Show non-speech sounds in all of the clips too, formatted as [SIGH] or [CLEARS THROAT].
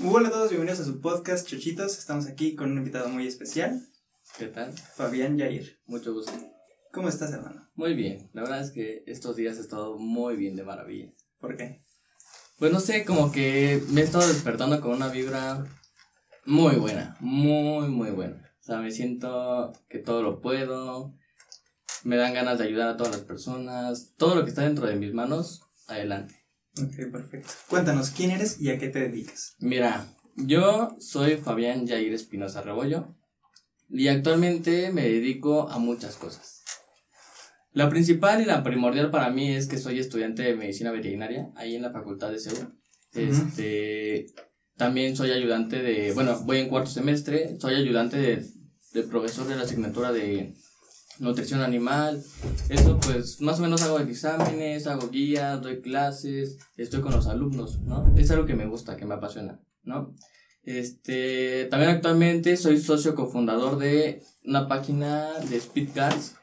Muy hola a todos, bienvenidos a su podcast Chochitos. Estamos aquí con un invitado muy especial, ¿Qué tal? Fabián Yair. Mucho gusto. ¿Cómo estás, hermano? Muy bien. La verdad es que estos días he estado muy bien de maravilla. ¿Por qué? Pues no sé, como que me he estado despertando con una vibra muy buena. Muy, muy buena. O sea, me siento que todo lo puedo. Me dan ganas de ayudar a todas las personas. Todo lo que está dentro de mis manos, adelante. Ok, perfecto. Cuéntanos, ¿quién eres y a qué te dedicas? Mira, yo soy Fabián Jair Espinosa Rebollo y actualmente me dedico a muchas cosas. La principal y la primordial para mí es que soy estudiante de medicina veterinaria ahí en la facultad de Seúl. Este, también soy ayudante de, bueno, voy en cuarto semestre, soy ayudante de, de profesor de la asignatura de nutrición animal. Eso pues más o menos hago exámenes, hago guías, doy clases, estoy con los alumnos, ¿no? Es algo que me gusta, que me apasiona, ¿no? Este, también actualmente soy socio cofundador de una página de Speed Cars.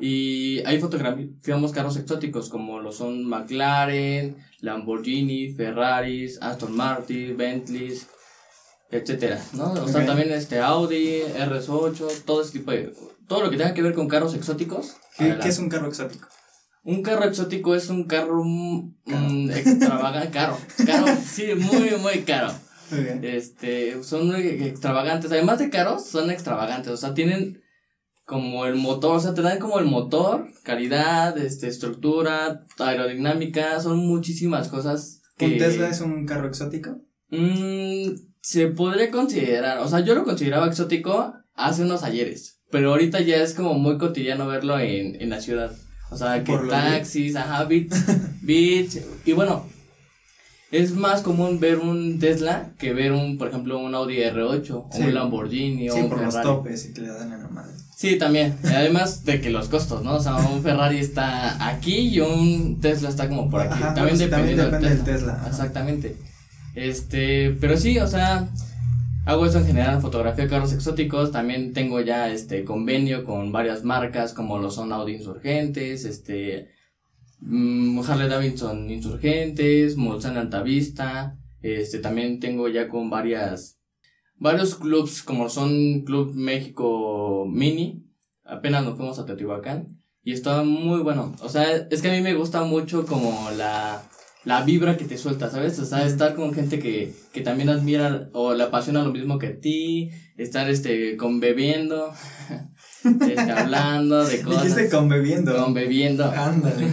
Y ahí fotografiamos carros exóticos como lo son McLaren, Lamborghini, Ferraris, Aston Martin, Bentleys, etcétera, ¿no? O sea, también este Audi, RS8, todo ese tipo de todo lo que tenga que ver con carros exóticos. ¿Qué, adelante. qué es un carro exótico? Un carro exótico es un carro mm, mm, extravagante, caro, caro, sí, muy, muy caro. Muy bien. Este, son muy extravagantes, además de caros, son extravagantes, o sea, tienen como el motor, o sea, te dan como el motor, calidad, este, estructura, aerodinámica, son muchísimas cosas que... ¿Un Tesla es un carro exótico? Mm, se podría considerar, o sea, yo lo consideraba exótico hace unos ayeres, pero ahorita ya es como muy cotidiano verlo en, en la ciudad. O sea, que Por taxis, ajá, beach, [LAUGHS] beach, y bueno, es más común ver un Tesla que ver un, por ejemplo, un Audi R8, o un Lamborghini, o Sí, un por los Ferrari. topes y que le dan a la madre. Sí, también. Además de que los costos, ¿no? O sea, un Ferrari está aquí y un Tesla está como por aquí. Ajá, también sí, depende del Tesla. ajá. Exactamente. Este, pero sí, o sea, hago eso en general, fotografía de carros exóticos, también tengo ya este convenio con varias marcas como lo son Audi Insurgentes, este mm, Harley Davidson Insurgentes, Mulsanne Altavista, este también tengo ya con varias varios clubs como son Club México Mini, apenas nos fuimos a Teotihuacán y estaba muy bueno, o sea, es que a mí me gusta mucho como la la vibra que te suelta, ¿sabes? O sea, estar con gente que, que también admira o le apasiona lo mismo que a ti, estar este conbebiendo, [LAUGHS] este, hablando de [LAUGHS] cosas. Dijiste con bebiendo. Conbebiendo. Ándale.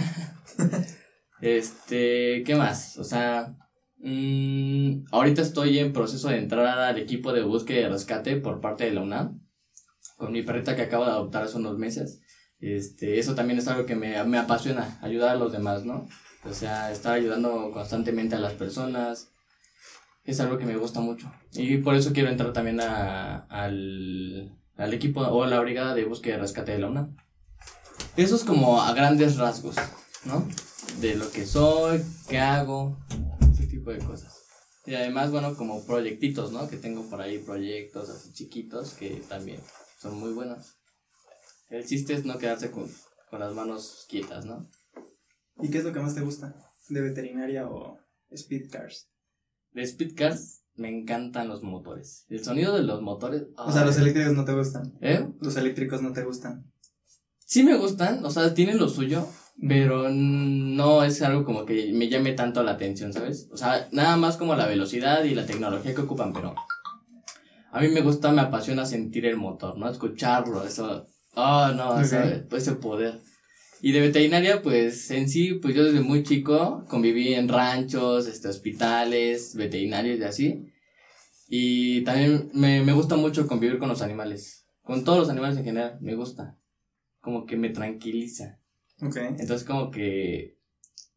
[LAUGHS] Este, ¿qué más? O sea, mm, ahorita estoy en proceso de entrar al equipo de búsqueda y rescate por parte de la UNAM, con mi perrita que acabo de adoptar hace unos meses. Este, eso también es algo que me, me apasiona, ayudar a los demás, ¿no? O sea, estar ayudando constantemente a las personas es algo que me gusta mucho. Y por eso quiero entrar también a, al, al equipo o la brigada de búsqueda y rescate de la UNAM. Eso es como a grandes rasgos, ¿no? De lo que soy, qué hago, ese tipo de cosas. Y además, bueno, como proyectitos, ¿no? Que tengo por ahí proyectos así chiquitos que también son muy buenos. El chiste es no quedarse con, con las manos quietas, ¿no? ¿Y qué es lo que más te gusta? ¿De veterinaria o speed cars? De Speed Cars me encantan los motores. El sonido de los motores. O sea, los eléctricos no te gustan. ¿Eh? Los eléctricos no te gustan. Sí me gustan, o sea, tienen lo suyo, pero no es algo como que me llame tanto la atención, ¿sabes? O sea, nada más como la velocidad y la tecnología que ocupan, pero a mí me gusta, me apasiona sentir el motor, ¿no? Escucharlo, eso, oh, no, Ok. ese, ese poder. Y de veterinaria, pues en sí, pues yo desde muy chico conviví en ranchos, este, hospitales, veterinarios y así. Y también me, me gusta mucho convivir con los animales, con todos los animales en general, me gusta. Como que me tranquiliza. Ok. Entonces como que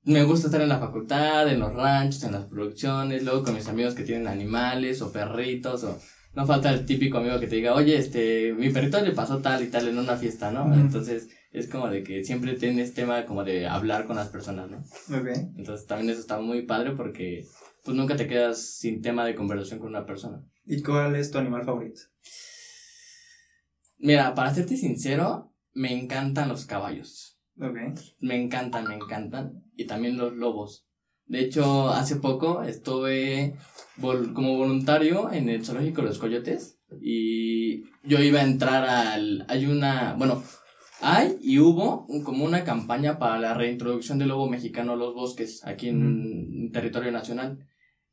me gusta estar en la facultad, en los ranchos, en las producciones, luego con mis amigos que tienen animales o perritos o no falta el típico amigo que te diga, oye, este, mi perrito le pasó tal y tal en una fiesta, ¿no? Ujú. Entonces es como de que siempre tienes tema como de hablar con las personas, ¿no? Ok. Entonces también eso está muy padre porque pues nunca te quedas sin tema de conversación con una persona. ¿Y cuál es tu animal favorito? Mira, para serte sincero, me encantan los caballos. Me encantan, me encantan. Y también los lobos. De hecho, hace poco estuve como voluntario en el zoológico de los coyotes y yo iba a entrar al... Hay una... Bueno, hay y hubo como una campaña para la reintroducción del lobo mexicano a los bosques aquí en territorio nacional.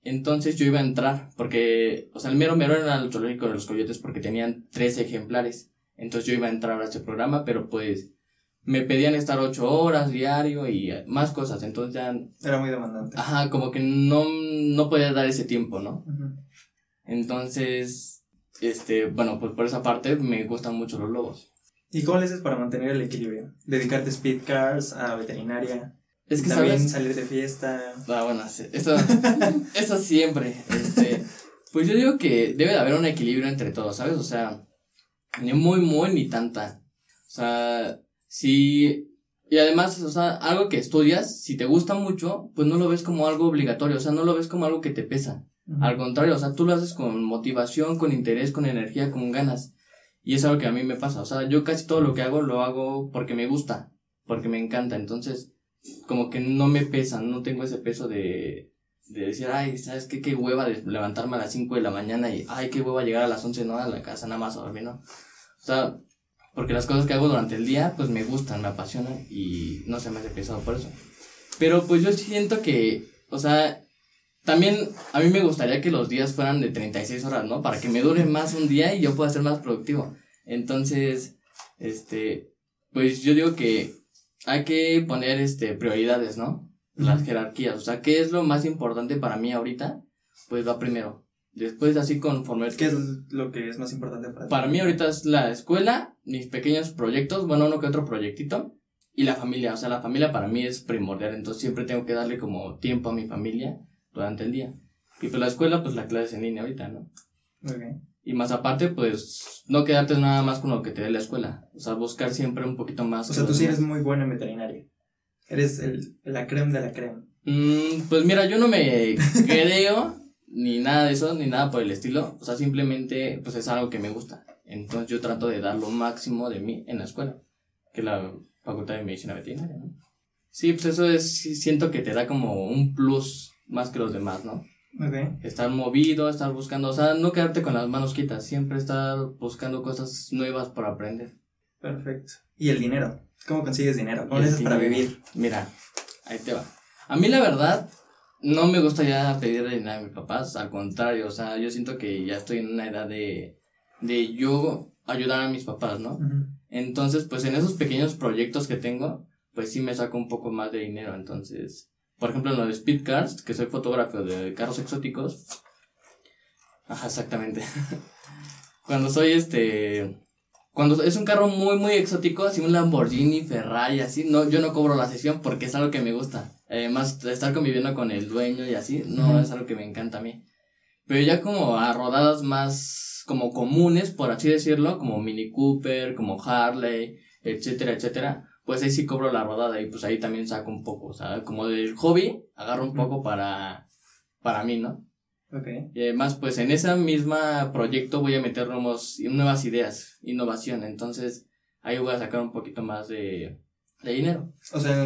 Entonces yo iba a entrar, porque, o sea, el mero mero era el zoológico de los coyotes porque tenían tres ejemplares. Entonces yo iba a entrar a ese programa, pero pues me pedían estar ocho horas diario y más cosas, entonces ya... Era muy demandante. Ajá, como que no, no podía dar ese tiempo, ¿no? Entonces, este, bueno, pues por esa parte me gustan mucho los lobos. ¿Y cómo le haces para mantener el equilibrio? Dedicarte a speed cars, a veterinaria. Es que también salir de fiesta. Ah, bueno, eso, [LAUGHS] eso siempre. Este, pues yo digo que debe de haber un equilibrio entre todos, ¿sabes? O sea, ni muy, muy, ni tanta. O sea, si... Y además, o sea, algo que estudias, si te gusta mucho, pues no lo ves como algo obligatorio, o sea, no lo ves como algo que te pesa. Al contrario, o sea, tú lo haces con motivación, con interés, con energía, con ganas. Y es algo que a mí me pasa, o sea, yo casi todo lo que hago lo hago porque me gusta, porque me encanta. Entonces, como que no me pesa, no tengo ese peso de, de decir, ay, ¿sabes qué? Qué hueva de levantarme a las 5 de la mañana y, ay, qué hueva llegar a las 11, no, a la casa nada más a dormir, ¿no? O sea, porque las cosas que hago durante el día, pues me gustan, me apasionan y no se me hace pesado por eso. Pero pues yo siento que, o sea, también a mí me gustaría que los días fueran de 36 horas, ¿no? Para que me dure más un día y yo pueda ser más productivo. Entonces, este, pues yo digo que hay que poner este prioridades, ¿no? Las jerarquías, o sea, ¿qué es lo más importante para mí ahorita? Pues va primero. Después así conforme... ¿Qué es lo que es más importante para ti? Para mí ahorita es la escuela, mis pequeños proyectos, bueno, uno que otro proyectito, y la familia. O sea, la familia para mí es primordial, entonces siempre tengo que darle como tiempo a mi familia durante el día. Y pues la escuela, pues la clase es en línea ahorita, ¿no? Okay. Y más aparte, pues, no quedarte nada más con lo que te dé la escuela. O sea, buscar siempre un poquito más. O sea, tú sí eres muy buena en veterinaria. Eres el, la creme de la creme. Mm, pues mira, yo no me [LAUGHS] creo ni nada de eso, ni nada por el estilo. O sea, simplemente, pues es algo que me gusta. Entonces yo trato de dar lo máximo de mí en la escuela, que es la Facultad de Medicina Veterinaria, ¿no? Sí, pues eso es, siento que te da como un plus más que los demás, ¿no? Okay. Estar movido, estar buscando, o sea, no quedarte con las manos quitas, siempre estar buscando cosas nuevas para aprender. Perfecto. ¿Y el dinero? ¿Cómo consigues dinero? ¿Cómo haces para vivir? Mira, ahí te va. A mí la verdad, no me gusta ya pedir dinero a mis papás, al contrario, o sea, yo siento que ya estoy en una edad de, de yo ayudar a mis papás, ¿no? Entonces, pues en esos pequeños proyectos que tengo, pues sí me saco un poco más de dinero, entonces por ejemplo, en lo de Speed Cars, que soy fotógrafo de carros exóticos. Ajá, exactamente. [LAUGHS] cuando soy este. Cuando es un carro muy, muy exótico, así un Lamborghini, Ferrari, así, no, yo no cobro la sesión porque es algo que me gusta. Además, estar conviviendo con el dueño y así, no es algo que me encanta a mí. Pero ya como a rodadas más como comunes, por así decirlo, como Mini Cooper, como Harley, etcétera, etcétera, pues ahí sí cobro la rodada y pues ahí también saco un poco, o sea, como del hobby, agarro un poco para, para mí, ¿no? Ok. Y además, pues en ese mismo proyecto voy a meter nuevos, nuevas ideas, innovación, entonces ahí voy a sacar un poquito más de, de dinero. O sea,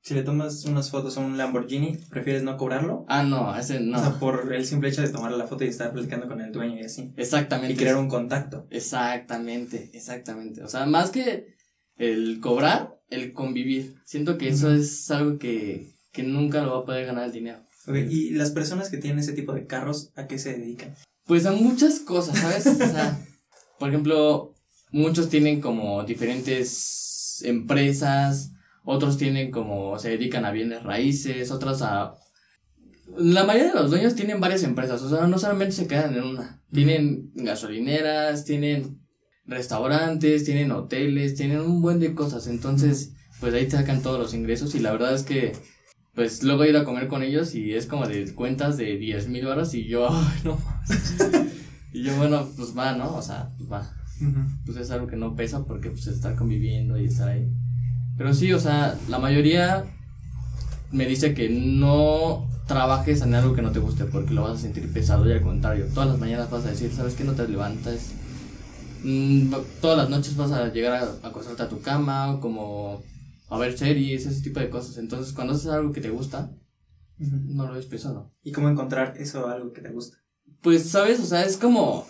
si le tomas unas fotos a un Lamborghini, ¿prefieres no cobrarlo? Ah, no, ese no. O sea, por el simple hecho de tomar la foto y estar platicando con el dueño y así. Exactamente. Y crear un contacto. Exactamente, exactamente. O sea, más que el cobrar, el convivir. Siento que eso es algo que, que nunca lo va a poder ganar el dinero. ¿y las personas que tienen ese tipo de carros, a qué se dedican? Pues a muchas cosas, ¿sabes? o sea, [LAUGHS] por ejemplo, muchos tienen como diferentes empresas, otros tienen como, se dedican a bienes raíces, otros a... La mayoría de los dueños tienen varias empresas, o sea, no solamente se quedan en una. Tienen gasolineras, tienen restaurantes, tienen hoteles, tienen un buen de cosas. Entonces, pues ahí sacan todos los ingresos y la verdad es que, pues luego ido a comer con ellos y es como de cuentas de 10 mil horas y yo, [LAUGHS] ay, no [LAUGHS] Y yo, bueno, pues va, ¿no? O sea, pues va. Pues es algo que no pesa porque pues estar conviviendo y estar ahí. Pero sí, o sea, la mayoría me dice que no trabajes en algo que no te guste porque lo vas a sentir pesado y al contrario, todas las mañanas vas a decir, ¿sabes qué? No te levantas Mm, todas las noches vas a llegar a acostarte a tu cama, como a ver series, ese tipo de cosas. Entonces, cuando haces algo que te gusta, no lo ves pesado. ¿Y cómo encontrar eso algo que te gusta? Pues, ¿sabes? O sea, es como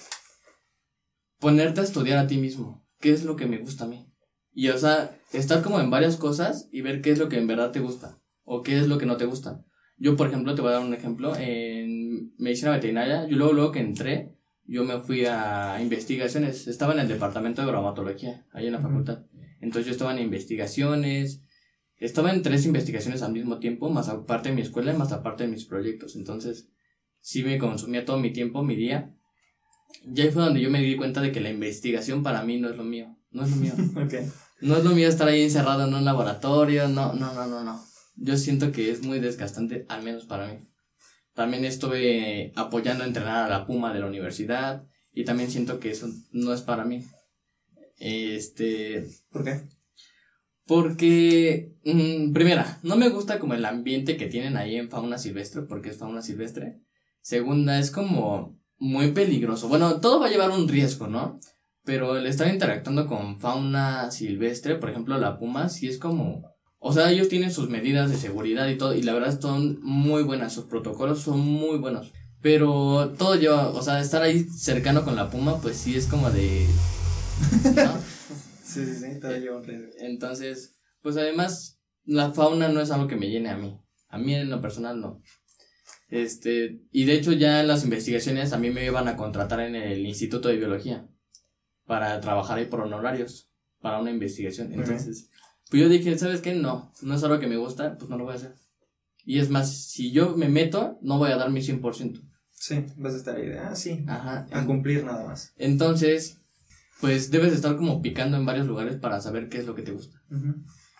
ponerte a estudiar a ti mismo. ¿Qué es lo que me gusta a mí? Y, o sea, estar como en varias cosas y ver qué es lo que en verdad te gusta. O qué es lo que no te gusta. Yo, por ejemplo, te voy a dar un ejemplo. En medicina veterinaria, yo luego, luego que entré, yo me fui a investigaciones. Estaba en el departamento de bromatología, ahí en la facultad. Entonces yo estaba en investigaciones. Estaba en tres investigaciones al mismo tiempo, más aparte de mi escuela y más aparte de mis proyectos. Entonces, sí me consumía todo mi tiempo, mi día. Y ahí fue donde yo me di cuenta de que la investigación para mí no es lo mío. No es lo mío. [LAUGHS] ok. No es lo mío estar ahí encerrado en un laboratorio. No, no, no, no, no. Yo siento que es muy desgastante, al menos para mí. También estuve apoyando a entrenar a la Puma de la universidad. Y también siento que eso no es para mí. Este. ¿Por qué? Porque, mm, primera, no me gusta como el ambiente que tienen ahí en fauna silvestre, porque es fauna silvestre. Segunda, es como muy peligroso. Bueno, todo va a llevar un riesgo, ¿no? Pero el estar interactuando con fauna silvestre, por ejemplo, la puma, sí es como... O sea, ellos tienen sus medidas de seguridad y todo, y la verdad son muy buenas, sus protocolos son muy buenos. Pero todo lleva, o sea, estar ahí cercano con la puma, pues sí es como de... ¿no? [LAUGHS] Sí, sí, sí, todo lleva un riesgo. Entonces, pues además, la fauna no es algo que me llene a mí. A mí en lo personal no. Este, y de hecho ya en las investigaciones a mí me iban a contratar en el Instituto de Biología para trabajar ahí por honorarios para una investigación. Entonces, pues yo dije, ¿sabes qué? No, no es algo que me gusta, pues no lo voy a hacer. Y es más, si yo me meto, no voy a dar mi 100%. Sí, vas a estar ahí de, ah, sí, Ajá. a cumplir nada más. Entonces, pues debes estar como picando en varios lugares para saber qué es lo que te gusta. Ujú.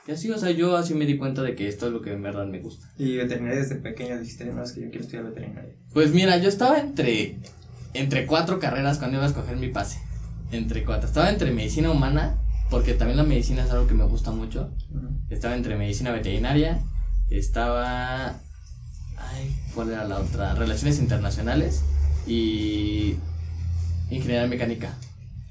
Y así, o sea, yo así me di cuenta de que esto es lo que en verdad me gusta. Y veterinaria desde pequeño dijiste, no, es que yo quiero estudiar veterinaria. Pues mira, yo estaba entre, entre cuatro carreras cuando iba a escoger mi pase. Entre cuatro. Estaba entre medicina humana, porque también la medicina es algo que me gusta mucho. Estaba entre medicina veterinaria. Estaba... Ay, ¿cuál era la otra? Relaciones internacionales y ingeniería mecánica.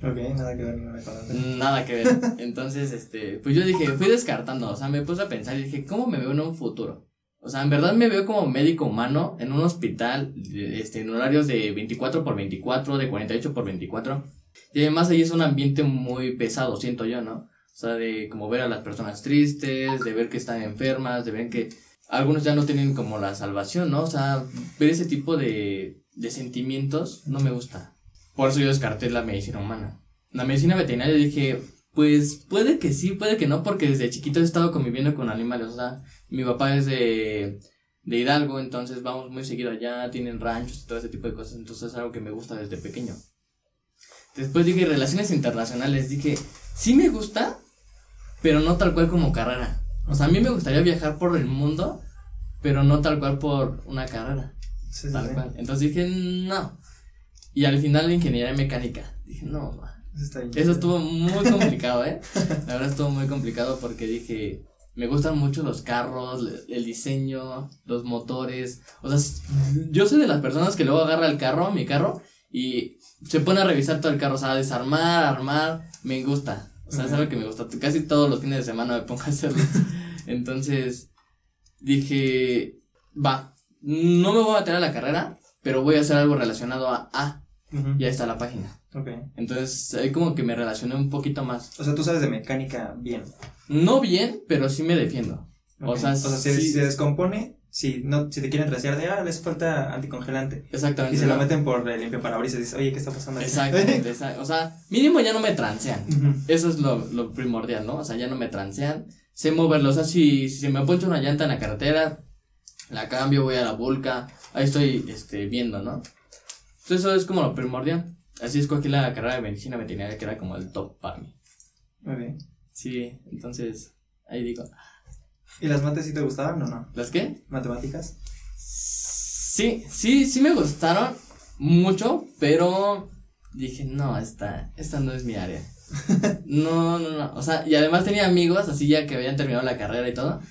Ok, nada que ver la otra. Nada que ver. [LAUGHS] Entonces, este, pues yo dije, fui descartando, o sea, me puse a pensar y dije, ¿cómo me veo en un futuro? O sea, en verdad me veo como médico humano en un hospital, este, en horarios de 24 por 24, de 48 por 24. Y además ahí es un ambiente muy pesado, siento yo, ¿no? O sea, de como ver a las personas tristes, de ver que están enfermas, de ver que algunos ya no tienen como la salvación, ¿no? O sea, ver ese tipo de, de sentimientos no me gusta. Por eso yo descarté la medicina humana. La medicina veterinaria dije, pues puede que sí, puede que no, porque desde chiquito he estado conviviendo con animales. O sea, mi papá es de, de Hidalgo, entonces vamos muy seguido allá, tienen ranchos y todo ese tipo de cosas, entonces es algo que me gusta desde pequeño. Después dije relaciones internacionales, dije, sí me gusta, pero no tal cual como carrera. O sea, a mí me gustaría viajar por el mundo, pero no tal cual por una carrera. Sí, Tal sí. cual. Entonces dije, no. Y al final la ingeniería mecánica. Dije, no, ma. Eso está bien. Eso estuvo muy complicado, ¿eh? [LAUGHS] La verdad estuvo muy complicado porque dije, me gustan mucho los carros, el diseño, los motores. O sea, yo soy de las personas que luego agarra el carro, mi carro, y se pone a revisar todo el carro, o sea, desarmar, armar, me gusta. O sea, es algo que me gusta. Casi todos los fines de semana me pongo a hacerlo. [LAUGHS] Entonces, dije, va, no me voy a meter a la carrera, pero voy a hacer algo relacionado a A. Y ahí está la página. Ok. Entonces, ahí como que me relacioné un poquito más. O sea, tú sabes de mecánica bien. No bien, pero sí me defiendo. O sea, sí. se descompone, si no, si te quieren trasear de, ah, les falta anticongelante. Exactamente. Y se lo meten por el limpio parabrisas y dices, oye, ¿qué está pasando aquí? Exactamente. [LAUGHS] exa- o sea, mínimo ya no me transean. Eso es lo, lo primordial, ¿no? O sea, ya no me transean. Sé moverlo. O sea, si, si se me poncha una llanta en la carretera, la cambio, voy a la vulca. Ahí estoy este, viendo, ¿no? Entonces, eso es como lo primordial. Así escogí la carrera de medicina veterinaria, que era como el top para mí. Muy bien. Sí, entonces, ahí digo, ¿Y las mates sí te gustaban o no? ¿las qué? ¿Matemáticas? Sí, sí, sí me gustaron mucho, pero dije, no, esta, esta no es mi área. [LAUGHS] No, no, no. O sea, y además tenía amigos así ya que habían terminado la carrera y todo.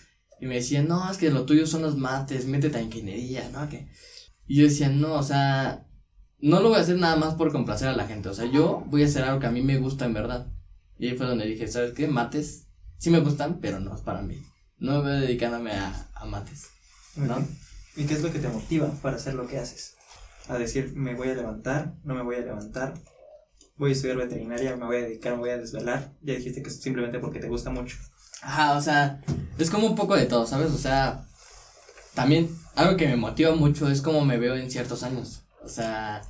Y me decían, no, es que lo tuyo son los mates, métete a ingeniería, ¿no? Que... Y yo decía, no, o sea, no lo voy a hacer nada más por complacer a la gente. O sea, yo voy a hacer algo que a mí me gusta en verdad. Y ahí fue donde dije, ¿sabes qué? Mates sí me gustan, pero no es para mí. No me voy dedicándome a, a mates. ¿no? ¿Y qué es lo que te motiva para hacer lo que haces? A decir, me voy a levantar, no me voy a levantar, voy a estudiar veterinaria, me voy a dedicar, me voy a desvelar. Ya dijiste que es simplemente porque te gusta mucho. Ajá, o sea, es como un poco de todo, ¿sabes? O sea, también algo que me motiva mucho es cómo me veo en ciertos años. O sea,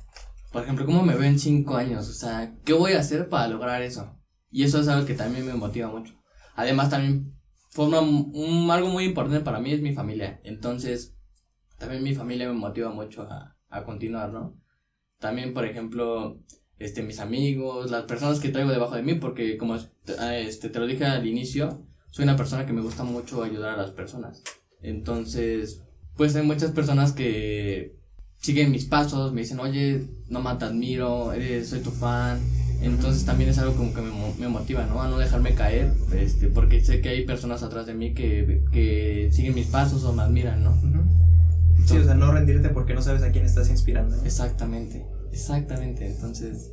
por ejemplo, cómo me veo en cinco años. O sea, ¿qué voy a hacer para lograr eso? Y eso es algo que también me motiva mucho. Además, también un, algo muy importante para mí es mi familia. Entonces, también mi familia me motiva mucho a, a continuar, ¿no? También, por ejemplo, este, mis amigos, las personas que traigo debajo de mí, porque como este, te lo dije al inicio, soy una persona que me gusta mucho ayudar a las personas. Entonces, pues hay muchas personas que siguen mis pasos, me dicen, oye, no te admiro, eres, soy tu fan. Entonces también es algo como que me, me, motiva, ¿no? A no dejarme caer, este, porque sé que hay personas atrás de mí que, que siguen mis pasos o me admiran, ¿no? sí, o sea, no rendirte porque no sabes a quién estás inspirando. Exactamente, exactamente. Entonces,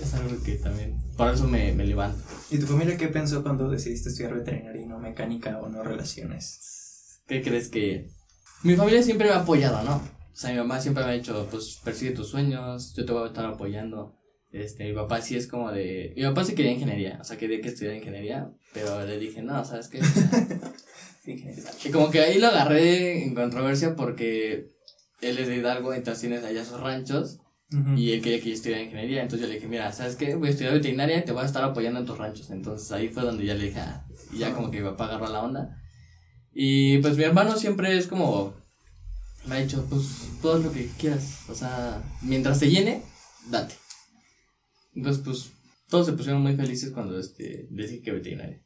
es algo que también, por eso me, me levanto. ¿Y tu familia qué pensó cuando decidiste estudiar veterinaria y no mecánica o no relaciones? ¿Qué crees que...? Mi familia siempre me ha apoyado, ¿no? O sea, mi mamá siempre me ha dicho, pues, persigue tus sueños, yo te voy a estar apoyando. Este, mi papá sí es como de... Mi papá sí quería ingeniería, o sea, quería que estudiara ingeniería, pero le dije, no, ¿sabes qué? [LAUGHS] y como que ahí lo agarré en controversia porque él es de Hidalgo, entonces tienes allá sus ranchos, y él quería que yo estudiara ingeniería, entonces yo le dije, mira, ¿sabes qué? Voy a estudiar veterinaria y te voy a estar apoyando en tus ranchos. Entonces ahí fue donde ya le dije, ah", y ya como que mi papá agarró la onda. Y pues mi hermano siempre es como, me ha dicho, pues todo lo que quieras, o sea, mientras te llene, date. Entonces pues todos se pusieron muy felices cuando este, dije que veterinaria.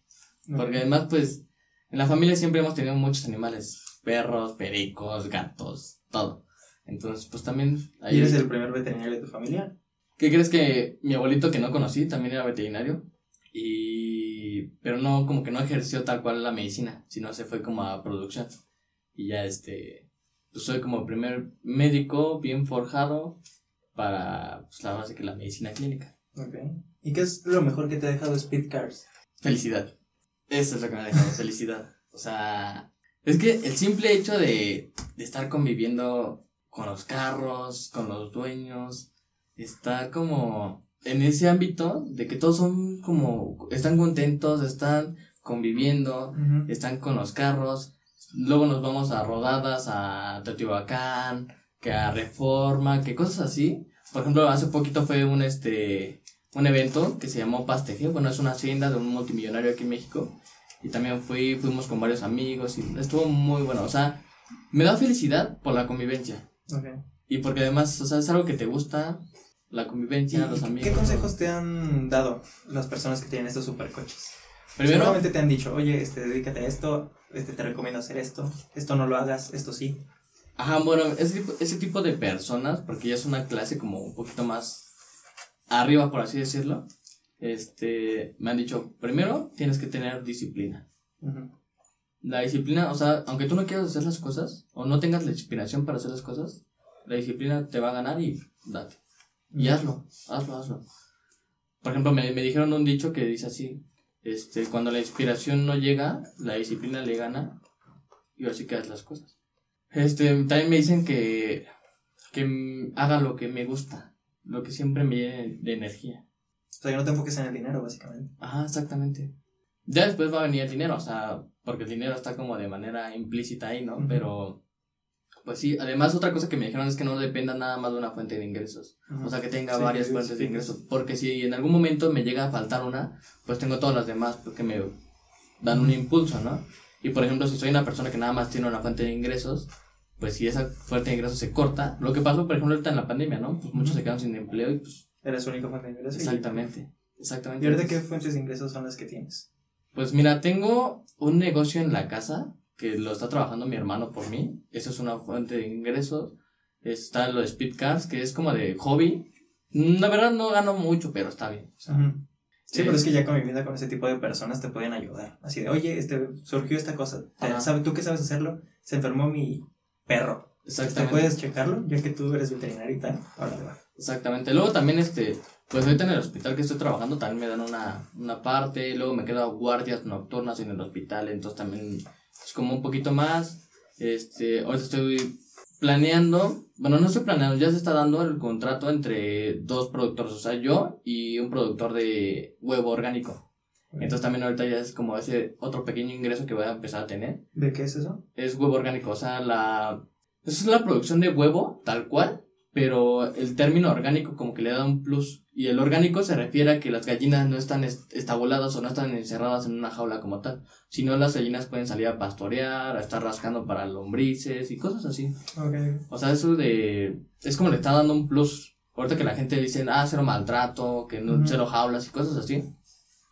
Porque además pues en la familia siempre hemos tenido muchos animales, perros, pericos, gatos, todo. Entonces, pues también... Ahí... ¿Y eres el primer veterinario de tu familia? ¿Qué crees que mi abuelito que no conocí también era veterinario? Y... Pero no, como que no ejerció tal cual la medicina, sino se fue como a producción. Y ya este... Pues soy como el primer médico bien forjado para pues, la base que la medicina clínica. Ok. ¿Y qué es lo mejor que te ha dejado Speed Cars? Felicidad. Eso es lo que me ha dejado, [LAUGHS] felicidad. O sea, es que el simple hecho de, de estar conviviendo con los carros, con los dueños, está como en ese ámbito de que todos son como, están contentos, están conviviendo, están con los carros, luego nos vamos a rodadas a Teotihuacán, que a Reforma, que cosas así. Por ejemplo, hace poquito fue un este un evento que se llamó Pasteje, bueno, es una hacienda de un multimillonario aquí en México. Y también fui, fuimos con varios amigos y estuvo muy bueno. O sea, me da felicidad por la convivencia. Y porque además, o sea, es algo que te gusta, la convivencia, los amigos. ¿Qué consejos te han dado las personas que tienen estos supercoches? Primero, Seguramente te han dicho, oye, este, dedícate a esto, este, te recomiendo hacer esto, esto no lo hagas, esto sí. Ajá, bueno, ese tipo, ese tipo de personas, porque ya es una clase como un poquito más arriba, por así decirlo, este, me han dicho, primero tienes que tener disciplina. La disciplina, o sea, aunque tú no quieras hacer las cosas, o no tengas la inspiración para hacer las cosas, la disciplina te va a ganar y date. Y hazlo, hazlo, hazlo. Por ejemplo, me, me dijeron un dicho que dice así, este, cuando la inspiración no llega, la disciplina le gana y así que haz las cosas. Este, también me dicen que, que haga lo que me gusta, lo que siempre me llene de energía. O sea, que no te enfoques en el dinero, básicamente. Ajá, exactamente. Ya después va a venir el dinero, o sea, porque el dinero está como de manera implícita ahí, ¿no? Pero, pues sí, además otra cosa que me dijeron es que no dependa nada más de una fuente de ingresos. O sea, que tenga varias fuentes de ingresos. Porque si en algún momento me llega a faltar una, pues tengo todas las demás porque me dan un impulso, ¿no? Y por ejemplo, si soy una persona que nada más tiene una fuente de ingresos, pues si esa fuente de ingresos se corta, lo que pasó, por ejemplo, ahorita en la pandemia, ¿no? Pues muchos se quedaron sin empleo y pues... Eres su única fuente de ingresos. Exactamente, exactamente. ¿Y ahorita qué fuentes de ingresos son las que tienes? Pues mira, tengo un negocio en la casa que lo está trabajando mi hermano por mí. Eso es una fuente de ingresos. Está lo de Speed Cars, que es como de hobby. La verdad no gano mucho, pero está bien. Sí, pero es que ya conviviendo con ese tipo de personas te pueden ayudar. Así de, oye, este, surgió esta cosa. ¿Sabe, ¿Tú qué sabes hacerlo? Se enfermó mi perro. Exactamente. ¿Te puedes checarlo? Ya que tú eres veterinario y tal. Ahora va. Exactamente. Luego también, este, pues ahorita en el hospital que estoy trabajando también me dan una, una parte, luego me quedo guardias nocturnas en el hospital, entonces también es como un poquito más. Este, ahorita estoy planeando, bueno, no estoy planeando, ya se está dando el contrato entre dos productores, o sea, yo y un productor de huevo orgánico. Entonces también ahorita ya es como ese otro pequeño ingreso que voy a empezar a tener. ¿De qué es eso? Es huevo orgánico, o sea, la... Eso es la producción de huevo, tal cual, pero el término orgánico como que le da un plus. Y el orgánico se refiere a que las gallinas no están estabuladas o no están encerradas en una jaula como tal, sino las gallinas pueden salir a pastorear, a estar rascando para lombrices y cosas así. Okay. O sea, eso de... es como le está dando un plus. Ahorita que la gente dice, ah, cero maltrato, que no, cero jaulas y cosas así,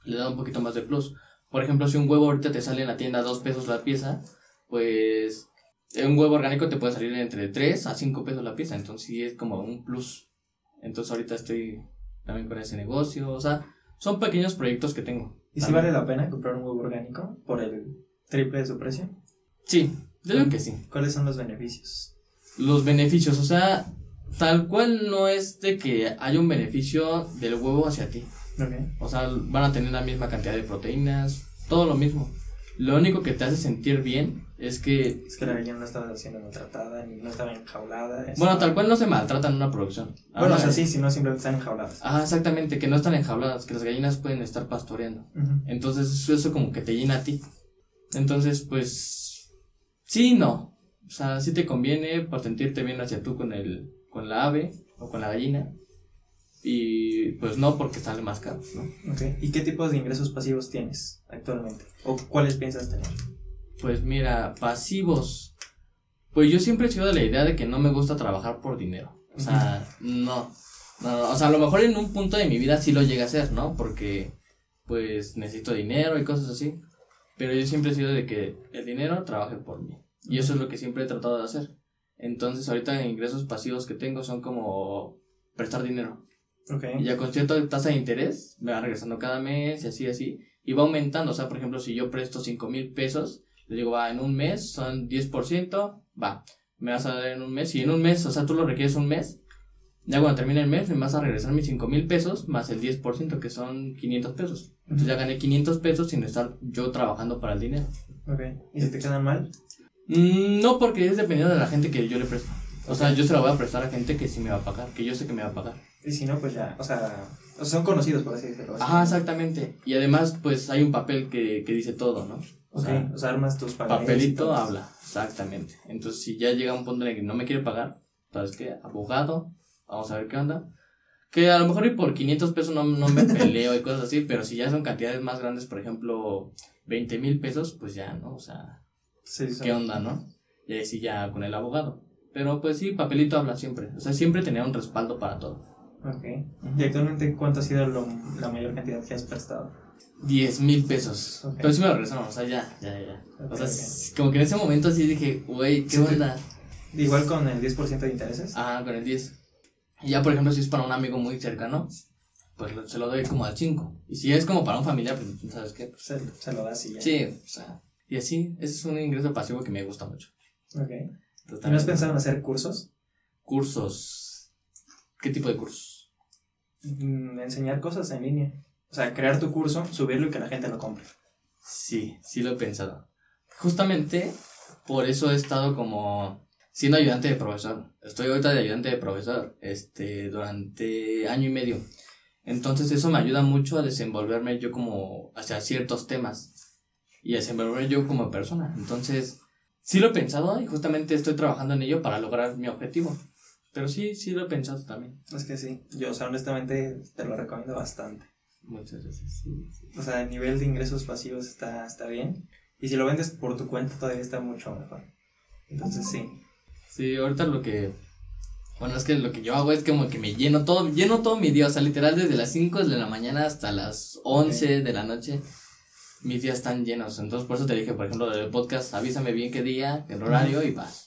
le da un poquito más de plus. Por ejemplo, si un huevo ahorita te sale en la tienda a dos pesos la pieza, pues un huevo orgánico te puede salir entre 3 a 5 pesos la pieza, entonces sí es como un plus. Entonces ahorita estoy también con ese negocio, o sea, son pequeños proyectos que tengo. ¿Y si vale la pena comprar un huevo orgánico por el triple de su precio? Sí, yo creo que sí. ¿Cuáles son los beneficios? Los beneficios, o sea, tal cual no es de que haya un beneficio del huevo hacia ti. Okay. O sea, van a tener la misma cantidad de proteínas, todo lo mismo. Lo único que te hace sentir bien es que... Es que la gallina no estaba siendo maltratada, ni no estaba enjaulada. Bueno, tal cual no se maltrata en una producción. Bueno, o sea, sí, sino simplemente están enjauladas. Ah, exactamente, que no están enjauladas, que las gallinas pueden estar pastoreando. Entonces, eso, como que te llena a ti. Entonces, pues... Sí, no. O sea, sí te conviene por sentirte bien hacia tú con, el, con la ave o con la gallina. Y pues no porque sale más caro, ¿no? Okay. ¿Y qué tipos de ingresos pasivos tienes actualmente? ¿O cuáles piensas tener? Pues mira, pasivos. Pues yo siempre he sido de la idea de que no me gusta trabajar por dinero. O sea, no, no, O sea, a lo mejor en un punto de mi vida sí lo llegué a hacer, ¿no? Porque pues necesito dinero y cosas así. Pero yo siempre he sido de que el dinero trabaje por mí. Y eso es lo que siempre he tratado de hacer. Entonces ahorita ingresos pasivos que tengo son como prestar dinero. Y ya con cierta tasa de interés me va regresando cada mes y así, así. Y va aumentando. O sea, por ejemplo, si yo presto 5 mil pesos, le digo, va, en un mes son 10%, va, me vas a dar en un mes. Y en un mes, o sea, tú lo requieres un mes. Ya cuando termine el mes, me vas a regresar mis 5 mil pesos más el 10%, que son 500 pesos. Entonces ya gané 500 pesos sin estar yo trabajando para el dinero. Ok. ¿Y si te quedan mal? Mm, no, porque es dependiendo de la gente que yo le presto. O sea, yo se la voy a prestar a gente que sí me va a pagar, que yo sé que me va a pagar. Y si no, pues ya, o sea, son conocidos, por así decirlo. Ajá, exactamente. Y además, pues hay un papel que, que dice todo, ¿no? O sea, o sea armas tus Papelito habla, exactamente. Entonces, si ya llega un punto en el que no me quiere pagar, ¿sabes qué? Abogado, vamos a ver qué onda. Que a lo mejor y por 500 pesos no, no me peleo y cosas así, pero si ya son cantidades más grandes, por ejemplo, 20 mil pesos, pues ya, ¿no? O sea, ¿qué onda, no? Y ahí sí ya con el abogado. Pero pues sí, papelito habla siempre. O sea, siempre tener un respaldo para todo. Ok. ¿Y actualmente cuánto ha sido la mayor cantidad que has prestado? 10 mil pesos. Pero sí me lo regresaron, o sea, ya, ya, ya. o sea, como que en ese momento sí dije, güey, ¿qué onda? Igual con el 10% de intereses. Ah, con el 10. Y ya, por ejemplo, si es para un amigo muy cercano, pues se lo doy como al 5. Y si es como para un familiar, pues, ¿sabes qué? Pues, se, se, lo das y ya. Sí, o sea, y así, ese es un ingreso pasivo que me gusta mucho. Ok. ¿Y no has pensado en hacer cursos? Cursos. ¿Qué tipo de cursos? Mm, enseñar cosas en línea. O sea, crear tu curso, subirlo y que la gente lo compre. Sí, sí lo he pensado. Justamente por eso he estado como siendo ayudante de profesor. Estoy ahorita de ayudante de profesor este, durante año y medio. Entonces eso me ayuda mucho a desenvolverme yo como hacia ciertos temas y a desenvolverme yo como persona. Entonces Sí lo he pensado y justamente estoy trabajando en ello para lograr mi objetivo. Pero sí, sí lo he pensado también. Es que sí, yo, o sea, honestamente te lo recomiendo bastante. Muchas sí, O sea, el nivel de ingresos pasivos está, está bien. Y si lo vendes por tu cuenta todavía está mucho mejor. Entonces sí. Sí, ahorita lo que... Bueno, es que lo que yo hago es como que me lleno todo, lleno todo mi día, o sea, literal desde las 5 de la mañana hasta las 11 de la noche mis días están llenos. Entonces, por eso te dije, por ejemplo, del podcast, avísame bien qué día, el horario y vas.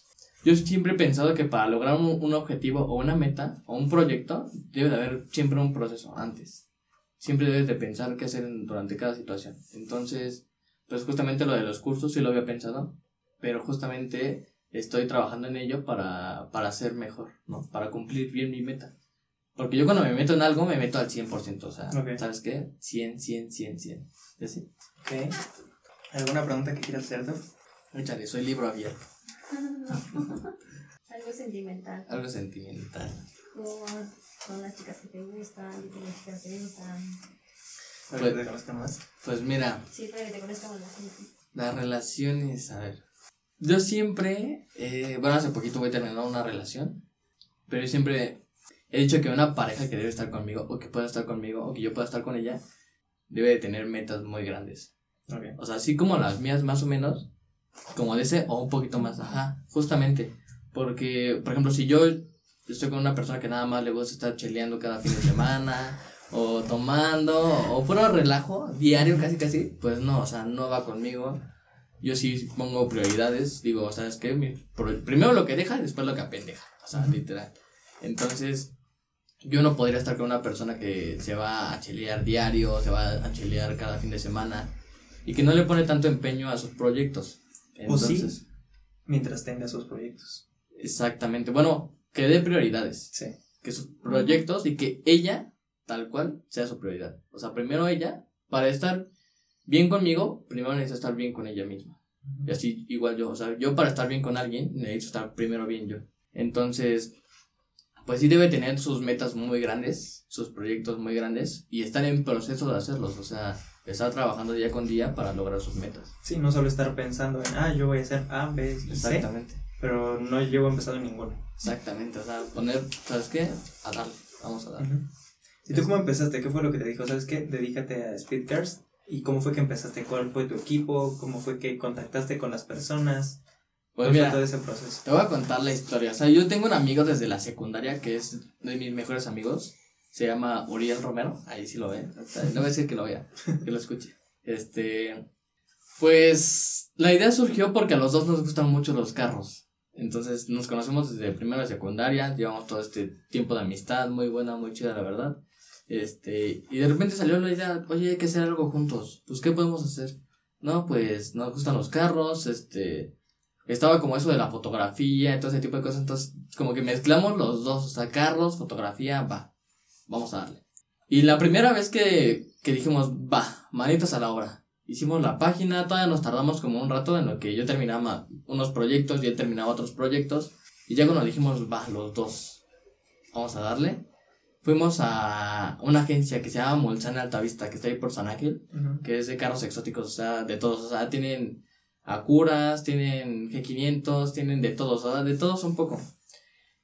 Yo siempre he pensado que para lograr un, objetivo o una meta o un proyecto, debe de haber siempre un proceso antes. Siempre debes de pensar qué hacer durante cada situación. Entonces, pues justamente lo de los cursos sí lo había pensado, pero justamente estoy trabajando en ello para, para ser mejor, ¿no? Para cumplir bien mi meta. Porque yo cuando me meto en algo, me meto al 100%, o sea, ¿sabes qué? 100, 100, 100, 100. ¿Y así? Ok. ¿Alguna pregunta que quieras hacerte? Échale, soy libro abierto. [LAUGHS] Algo sentimental. Algo sentimental. Con, con las chicas que te gustan, y con las chicas que te gustan. Para Pues- que te conozcan más. Pues mira, Sí, para que te conozcan más la gente. las relaciones, a ver. Yo siempre, eh, bueno, hace poquito voy a terminar una relación, pero yo siempre he dicho que una pareja que debe estar conmigo, o que pueda estar conmigo, o que yo pueda estar con ella, debe de tener metas muy grandes. Ok. O sea, así como las mías más o menos, como de ese o un poquito más, ajá, justamente. Porque, por ejemplo, si yo estoy con una persona que nada más le gusta estar cheleando cada fin de semana, [LAUGHS] o tomando, o puro relajo, diario casi casi, pues no, o sea, no va conmigo. Yo sí pongo prioridades, digo, ¿sabes qué? Primero lo que deja y después lo que apendeja, o sea, literal. Entonces, yo no podría estar con una persona que se va a chelear diario, se va a chelear cada fin de semana y que no le pone tanto empeño a sus proyectos. O sí. Entonces, Mientras tenga sus proyectos. exactamente. Bueno, que dé prioridades, Sí. que sus proyectos y que ella, tal cual, sea su prioridad. O sea, primero ella, para estar bien conmigo, primero necesita estar bien con ella misma. Y así, igual yo, o sea, yo para estar bien con alguien, necesito estar primero bien yo. Entonces, pues sí debe tener sus metas muy grandes, sus proyectos muy grandes, y estar en proceso de hacerlos, o sea, estar trabajando día con día para lograr sus metas. Sí, no solo estar pensando en, ah, yo voy a hacer A, B y C, Exactamente, pero no llevo empezado ninguno. exactamente, o sea, poner, ¿sabes qué? A darle, vamos a darle. Ujú. ¿Y tú cómo empezaste? ¿Qué fue lo que te dijo? ¿Sabes qué? Dedícate a Speedcars. ¿Y cómo fue que empezaste? ¿Cuál fue tu equipo? ¿Cómo fue que contactaste con las personas? Pues ¿Cuál mira, todo ese proceso? Te voy a contar la historia. O sea, yo tengo un amigo desde la secundaria que es de mis mejores amigos. Se llama Uriel Romero. Ahí sí lo ve. O sea, No voy a decir que lo vea, que lo escuche. Este. Pues la idea surgió porque a los dos nos gustan mucho los carros. Entonces nos conocemos desde primero de secundaria. Llevamos todo este tiempo de amistad muy buena, muy chida, la verdad. Este. Y de repente salió la idea, oye, hay que hacer algo juntos. Pues, ¿qué podemos hacer? No, pues nos gustan los carros, este estaba como eso de la fotografía, todo ese tipo de cosas. Entonces, como que mezclamos los dos, o sea, carros, fotografía, va, vamos a darle. Y la primera vez que, que dijimos, va, manitas a la obra. Hicimos la página, todavía nos tardamos como un rato en lo que yo terminaba unos proyectos y él terminaba otros proyectos. Y ya cuando dijimos, va, los dos, vamos a darle. Fuimos a una agencia que se llama Mulsan Altavista, que está ahí por San Ángel que es de carros exóticos, o sea, de todos, o sea, tienen Acuras, tienen G500, tienen de todos, o sea, de todos un poco.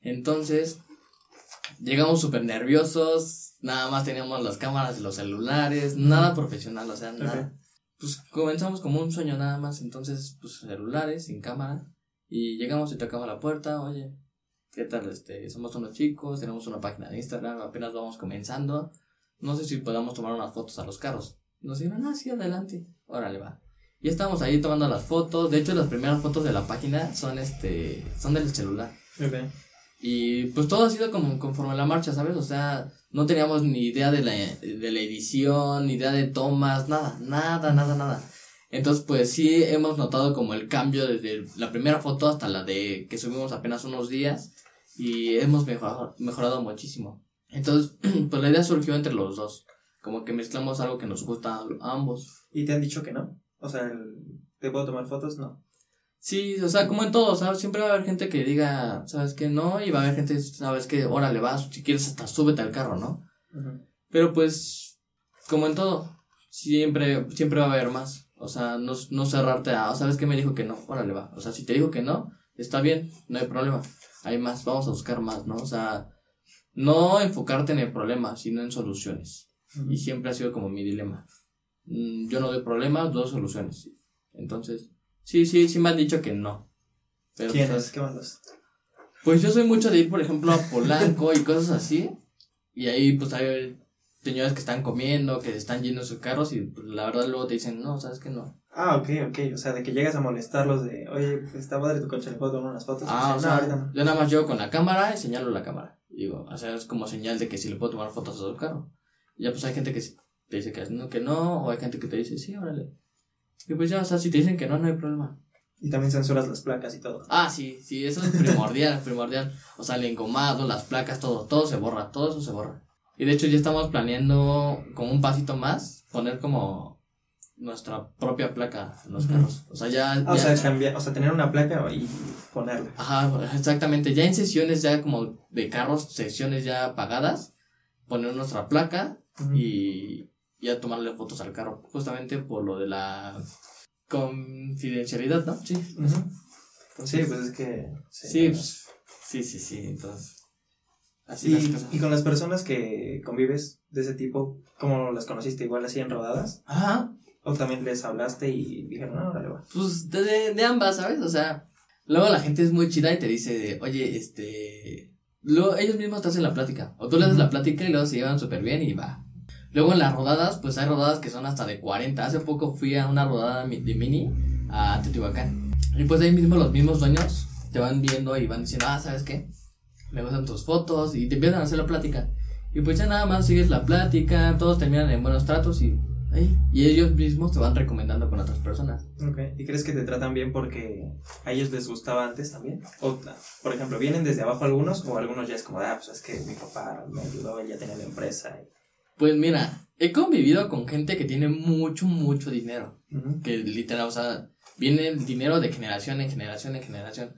Entonces, llegamos súper nerviosos, nada más teníamos las cámaras y los celulares, nada profesional, o sea, nada. Pues comenzamos como un sueño nada más, entonces, pues celulares, sin cámara, y llegamos y tocamos la puerta, oye, ¿qué tal? Este, somos unos chicos, tenemos una página de Instagram, apenas vamos comenzando, no sé si podamos tomar unas fotos a los carros. Nos dijeron, ah, sí, adelante, órale, va. Y estábamos ahí tomando las fotos, de hecho las primeras fotos de la página son, este, son del celular. Y pues todo ha sido como conforme la marcha, ¿sabes? O sea, no teníamos ni idea de la, de la edición, ni idea de tomas, nada, nada, nada, nada. Entonces, pues sí hemos notado como el cambio desde la primera foto hasta la de que subimos apenas unos días y hemos mejorado, mejorado muchísimo. Entonces, [CLEARS THROAT] pues la idea surgió entre los dos, como que mezclamos algo que nos gusta a ambos. ¿Y te han dicho que no? O sea, ¿te puedo tomar fotos? No. Sí, o sea, como en todo, ¿sabes? Siempre va a haber gente que diga, ¿sabes qué? No, y va a haber gente, ¿sabes qué? Órale, vas, si quieres hasta súbete al carro, ¿no? Pero pues, como en todo, siempre, siempre va a haber más. O sea, no, no cerrarte a, ¿sabes qué? Me dijo que no, órale, va. O sea, si te dijo que no, está bien, no hay problema. Hay más, vamos a buscar más, ¿no? O sea, no enfocarte en el problema, sino en soluciones. Y siempre ha sido como mi dilema. Mm, Yo no doy problemas, doy soluciones. Entonces, sí, sí, sí me han dicho que no. Pero, ¿Quién pues, es? ¿Qué mandas? pues yo soy mucho de ir, por ejemplo, a Polanco y cosas así. Y ahí, pues hay señores que están comiendo, que están yendo sus carros y pues, la verdad luego te dicen, no, sabes que no. Ah, ok, ok. O sea, de que llegas a molestarlos de, oye, pues, está padre tu coche, ¿le puedo tomar unas fotos? Ah, o dicen, "No, sea, no". yo nada más llego con la cámara y señalo la cámara. Digo, o sea, es como señal de que si le puedo tomar fotos a su carro. Y ya pues hay gente que te dice que no, que no, o hay gente que te dice, sí, órale. Y pues ya, o sea, si te dicen que no, no hay problema. Y también censuras las placas y todo. Ah, sí, sí, eso es primordial, [LAUGHS] primordial. O sea, el engomado, las placas, todo, todo se borra, todo eso se borra. Y de hecho ya estamos planeando como un pasito más, poner como nuestra propia placa en los carros. O sea, ya... Ah, o sea, cambiar, o sea, tener una placa y ponerla. Ajá, exactamente. Ya en sesiones ya como de carros, sesiones ya pagadas, poner nuestra placa y ya tomarle fotos al carro. Justamente por lo de la confidencialidad, ¿no? Sí. Sí, pues es que. Sí, pues, sí, sí, sí. Entonces, así las Y, cosas. y con las personas que convives de ese tipo, ¿cómo las conociste? ¿Igual así en rodadas? Ajá, ¿O también les hablaste y dijeron, no, órale, va? pues de, de, de ambas, ¿sabes? O sea, luego la gente es muy chida y te dice, oye, este... Luego ellos mismos te hacen la plática. O tú le haces la plática y luego se llevan súper bien y va. Luego en las rodadas, pues hay rodadas que son hasta de 40. Hace poco fui a una rodada de mini a Teotihuacán. Y pues ahí mismo los mismos dueños te van viendo y van diciendo, ah, ¿sabes qué? Me gustan tus fotos y te empiezan a hacer la plática. Y pues ya nada más sigues la plática, todos terminan en buenos tratos y ahí. Y ellos mismos te van recomendando con otras personas. Ok. ¿Y crees que te tratan bien porque a ellos les gustaba antes también? O, por ejemplo, ¿vienen desde abajo algunos o algunos ya es como, ah, pues es que mi papá me ayudó, él ya tenía la empresa? y- Pues mira, he convivido con gente que tiene mucho, mucho dinero. Que literal, o sea, viene el dinero de generación en generación en generación.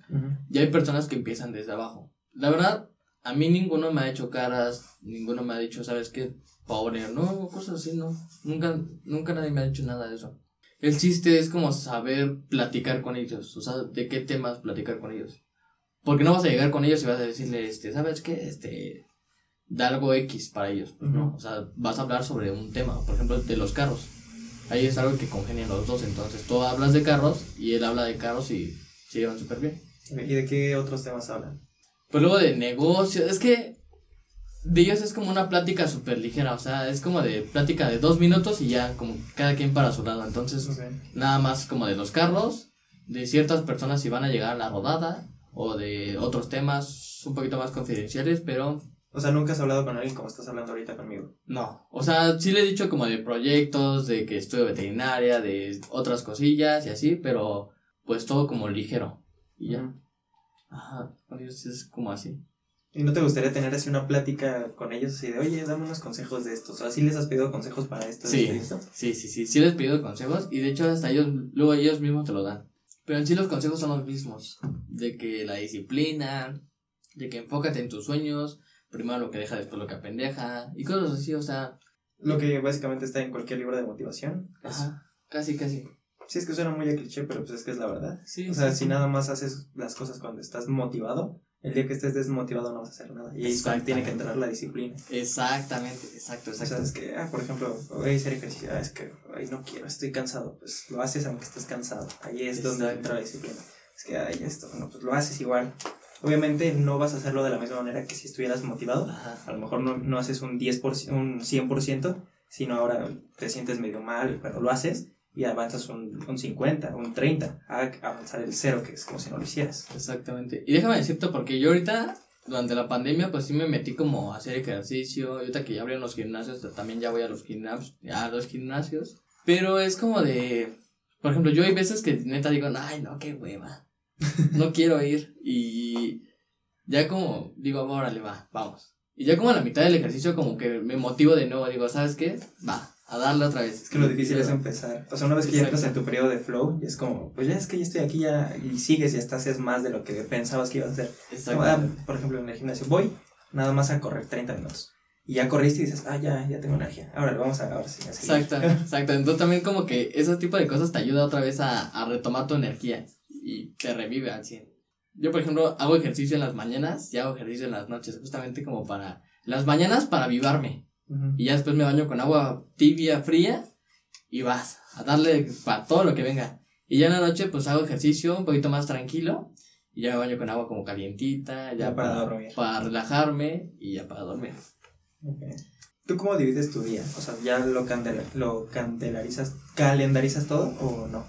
Y hay personas que empiezan desde abajo. La verdad, a mí ninguno me ha hecho caras, ninguno me ha dicho, ¿sabes qué? Pobre, no, cosas así, no. Nunca, nunca nadie me ha dicho nada de eso. El chiste es como saber platicar con ellos, o sea, de qué temas platicar con ellos. Porque no vas a llegar con ellos y vas a decirle, este, ¿sabes qué? Este, da algo X para ellos, pues, ¿no? O sea, vas a hablar sobre un tema, por ejemplo, de los carros. Ahí es algo que congenian los dos, entonces tú hablas de carros y él habla de carros y se llevan súper bien. ¿Y de qué otros temas hablan? Pues luego de negocio, es que de ellos es como una plática súper ligera, o sea, es como de plática de dos minutos y ya como cada quien para su lado. Entonces, nada más como de los carros, de ciertas personas si van a llegar a la rodada, o de otros temas un poquito más confidenciales, pero O sea, nunca has hablado con alguien como estás hablando ahorita conmigo. no. O sea, sí le he dicho como de proyectos, de que estudio veterinaria, de otras cosillas y así, pero pues todo como ligero. Y ya. Ajá, es como así. ¿Y no te gustaría tener así una plática con ellos así de, oye, dame unos consejos de esto? O sea, ¿sí les has pedido consejos para esto? Sí. esto? Sí, sí, sí, sí les pido consejos y de hecho hasta ellos, luego ellos mismos te lo dan. Pero en sí los consejos son los mismos, de que la disciplina, de que enfócate en tus sueños, primero lo que deja, después lo que apendeja, y cosas así, o sea, Lo que básicamente está en cualquier libro de motivación. Es- ajá, casi, casi. Sí, es que suena muy a cliché, pero pues es que es la verdad. Sí, O sea, sí, si nada más haces las cosas cuando estás motivado, el día que estés desmotivado no vas a hacer nada. Y ahí es cuando tiene que entrar la disciplina. Exactamente, exacto, O sea, exacto. es que, ah, por ejemplo, voy a hacer ejercicio, ah, es que ay, no quiero, estoy cansado. Pues lo haces aunque estés cansado. Ahí es donde Exacto. entra la disciplina. Es que, ay, esto, bueno, pues lo haces igual. Obviamente no vas a hacerlo de la misma manera que si estuvieras motivado. Ajá, A lo mejor no, no haces un 10%, un 100%, sino ahora te sientes medio mal, pero lo haces y avanzas un, un 50, un 30, a avanzar el cero, que es como si no lo hicieras. exactamente. Y déjame decirte, porque yo ahorita, durante la pandemia, pues sí me metí como a hacer ejercicio, ahorita que ya abrieron los gimnasios, también ya voy a los gimnasios, a los gimnasios, pero es como de, por ejemplo, yo hay veces que neta digo, ay, no, qué hueva, [LAUGHS] no quiero ir, y ya como digo, órale, va, vamos. Y ya como a la mitad del ejercicio como que me motivo de nuevo, digo, ¿sabes qué? Va, a darle otra vez. Es que lo difícil es empezar. O sea, una vez que ya entras en tu periodo de flow, y es como, pues ya es que ya estoy aquí ya, y sigues y hasta haces más de lo que pensabas que ibas a hacer. Como, ah, por ejemplo, en el gimnasio voy nada más a correr 30 minutos. Y ya corriste y dices, ah, ya, ya tengo energía. Ahora vamos a, ahora sí, a. Exacto, exacto. Entonces también como que ese tipo de cosas te ayuda otra vez a, a retomar tu energía y te revive al 100. Yo, por ejemplo, hago ejercicio en las mañanas y hago ejercicio en las noches, justamente como para... Las mañanas para avivarme Ujú. y ya después me baño con agua tibia, fría y vas a darle para todo lo que venga. Y ya en la noche pues hago ejercicio un poquito más tranquilo y ya me baño con agua como calientita, ya, Ya para para, dormir. para relajarme y ya para dormir. Ok. ¿Tú cómo divides tu día? O sea, ¿ya lo, candela, lo candelarizas, calendarizas todo o no?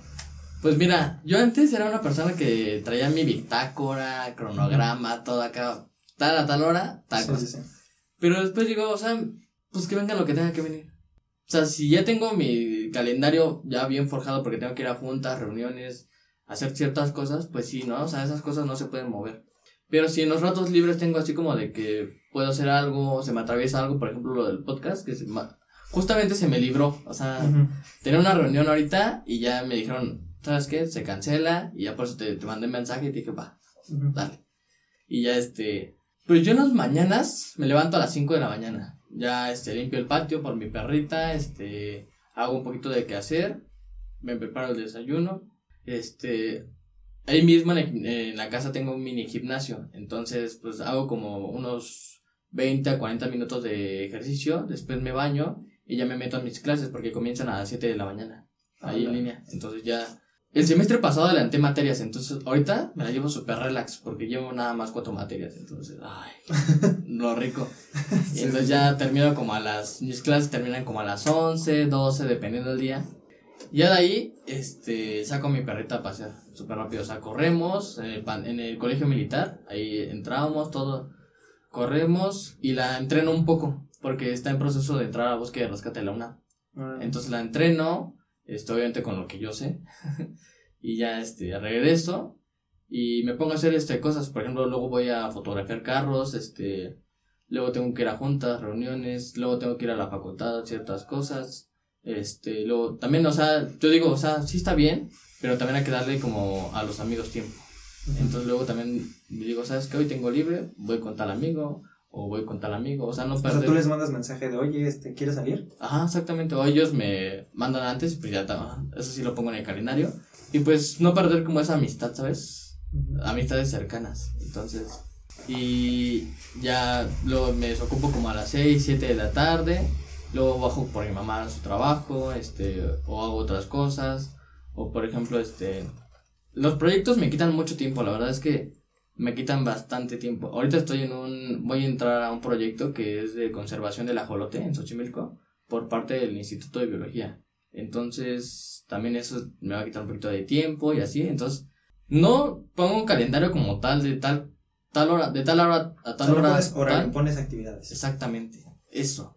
Pues mira, yo antes era una persona que traía mi bitácora, cronograma, todo acá, tal a tal hora, tal cosa. sí, sí. Pero después digo, o sea, pues que venga lo que tenga que venir. O sea, si ya tengo mi calendario ya bien forjado porque tengo que ir a juntas, reuniones, hacer ciertas cosas, pues sí, ¿no? O sea, esas cosas no se pueden mover. Pero si en los ratos libres tengo así como de que puedo hacer algo, se me atraviesa algo, por ejemplo, lo del podcast, que se justamente se me libró, o sea, Ujú. tenía una reunión ahorita y ya me dijeron, ¿sabes qué? Se cancela y ya por eso te, te mandé mensaje y te dije, va, dale. Y ya este, pues yo en las mañanas me levanto a las 5 de la mañana. Ya este, limpio el patio por mi perrita, este, hago un poquito de qué hacer, me preparo el desayuno, este, ahí mismo en, el- en la casa tengo un mini gimnasio, entonces pues hago como unos 20 a 40 minutos de ejercicio, después me baño y ya me meto a mis clases porque comienzan a las 7 de la mañana, ahí en línea, entonces ya... El semestre pasado adelanté materias, entonces ahorita me la llevo súper relax porque llevo nada más cuatro materias, entonces, ay, [LAUGHS] lo rico. Y entonces ya termino como a las, mis clases terminan como a las 11, 12, dependiendo del día. Y ya de ahí, este, saco a mi perrita a pasear súper rápido, o sea, corremos en el, pan- en el colegio militar, ahí entramos, todo, corremos y la entreno un poco, porque está en proceso de entrar a búsqueda de rescate de la UNAM. Entonces la entreno, este, obviamente con lo que yo sé, [LAUGHS] y ya este, regreso y me pongo a hacer este, cosas, por ejemplo, luego voy a fotografiar carros, este, luego tengo que ir a juntas, reuniones, luego tengo que ir a la facultad, ciertas cosas, este, luego también, o sea, yo digo, o sea, sí está bien, pero también hay que darle como a los amigos tiempo. Entonces luego también digo, ¿sabes qué? Hoy tengo libre, voy con tal amigo, o voy con tal amigo, o sea, no O sea, perder. tú les mandas mensaje de, oye, este, ¿quieres salir? Ajá, exactamente. O ellos me mandan antes, pues ya está. Eso sí lo pongo en el calendario. Y pues no perder como esa amistad, ¿sabes? Amistades cercanas. Entonces, y ya luego me desocupo como a las 6, 7 de la tarde. Luego bajo por mi mamá a su trabajo, este, o hago otras cosas. O por ejemplo, este, los proyectos me quitan mucho tiempo, la verdad es que me quitan bastante tiempo. Ahorita estoy en un, voy a entrar a un proyecto que es de conservación del ajolote en Xochimilco por parte del Instituto de Biología. Entonces, también eso me va a quitar un poquito de tiempo y así. Entonces, no pongo un calendario como tal de tal, tal hora, de tal hora a tal hora. pones horario, tal. pones actividades. Exactamente, eso.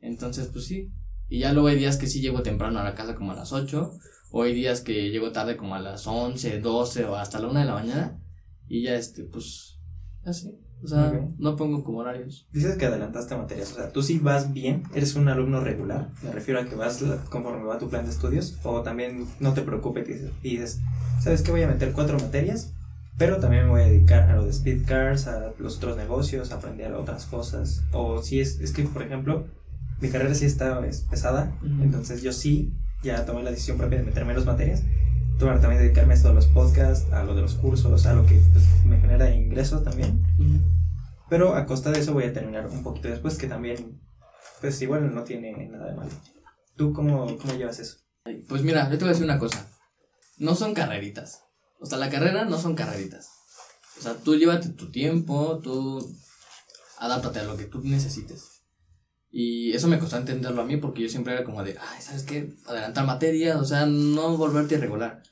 Entonces, pues sí. Y ya luego hay días que sí llego temprano a la casa como a las 8, o hay días que llego tarde como a las 11, 12 o hasta la 1 de la mañana. Y ya este, pues, así. O sea, Ok. no pongo como horarios. Dices que adelantaste materias, o sea, tú sí vas bien, eres un alumno regular, me refiero a que vas conforme va tu plan de estudios, o también no te preocupes y dices, ¿sabes qué? Voy a meter cuatro materias, pero también me voy a dedicar a lo de speed cars, a los otros negocios, a aprender otras cosas, o si es, es que, por ejemplo, mi carrera sí está es pesada, Ujú. entonces yo sí ya tomé la decisión propia de meter menos materias, tuve también dedicarme a esto de los podcasts, a lo de los cursos, a lo que pues, me genera ingresos también. Pero a costa de eso voy a terminar un poquito después, que también, pues igual no tiene nada de malo. ¿Tú cómo, cómo llevas eso? Pues mira, yo te voy a decir una cosa. No son carreritas. O sea, la carrera no son carreritas. O sea, tú llévate tu tiempo, tú adáptate a lo que tú necesites. Y eso me costó entenderlo a mí porque yo siempre era como de, ay, ¿sabes qué? Adelantar materias, o sea, no volverte irregular.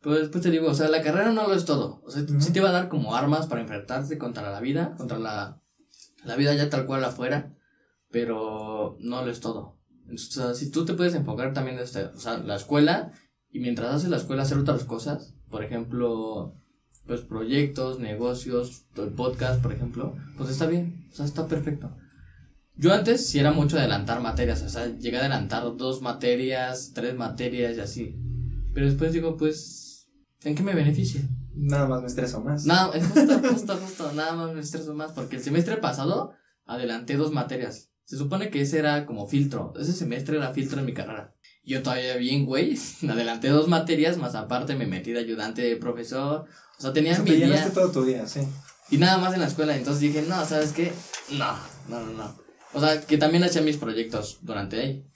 Pero después te digo, o sea, la carrera no lo es todo. O sea, Ujú. sí te va a dar como armas para enfrentarte contra la vida, contra la, la vida ya tal cual afuera, pero no lo es todo. O sea, si tú te puedes enfocar también en este, o sea, la escuela y mientras haces la escuela hacer otras cosas, por ejemplo, pues proyectos, negocios, el podcast, por ejemplo, pues está bien, o sea, está perfecto. Yo antes sí era mucho adelantar materias, o sea, llegué a adelantar dos materias, tres materias y así. Pero después digo, pues, ¿en qué me beneficia? Nada más me estreso más. Nada, es justo, justo, justo, nada más me estreso más, porque el semestre pasado adelanté dos materias. Se supone que ese era como filtro, ese semestre era filtro en mi carrera. Yo todavía bien, güey, [LAUGHS] adelanté dos materias, más aparte me metí de ayudante de profesor. O sea, O tenía sea, mi te día todo tu día, sí. y nada más en la escuela. Entonces dije, no, ¿sabes qué? No, no, no, no. O sea, que también hacía mis proyectos durante ahí.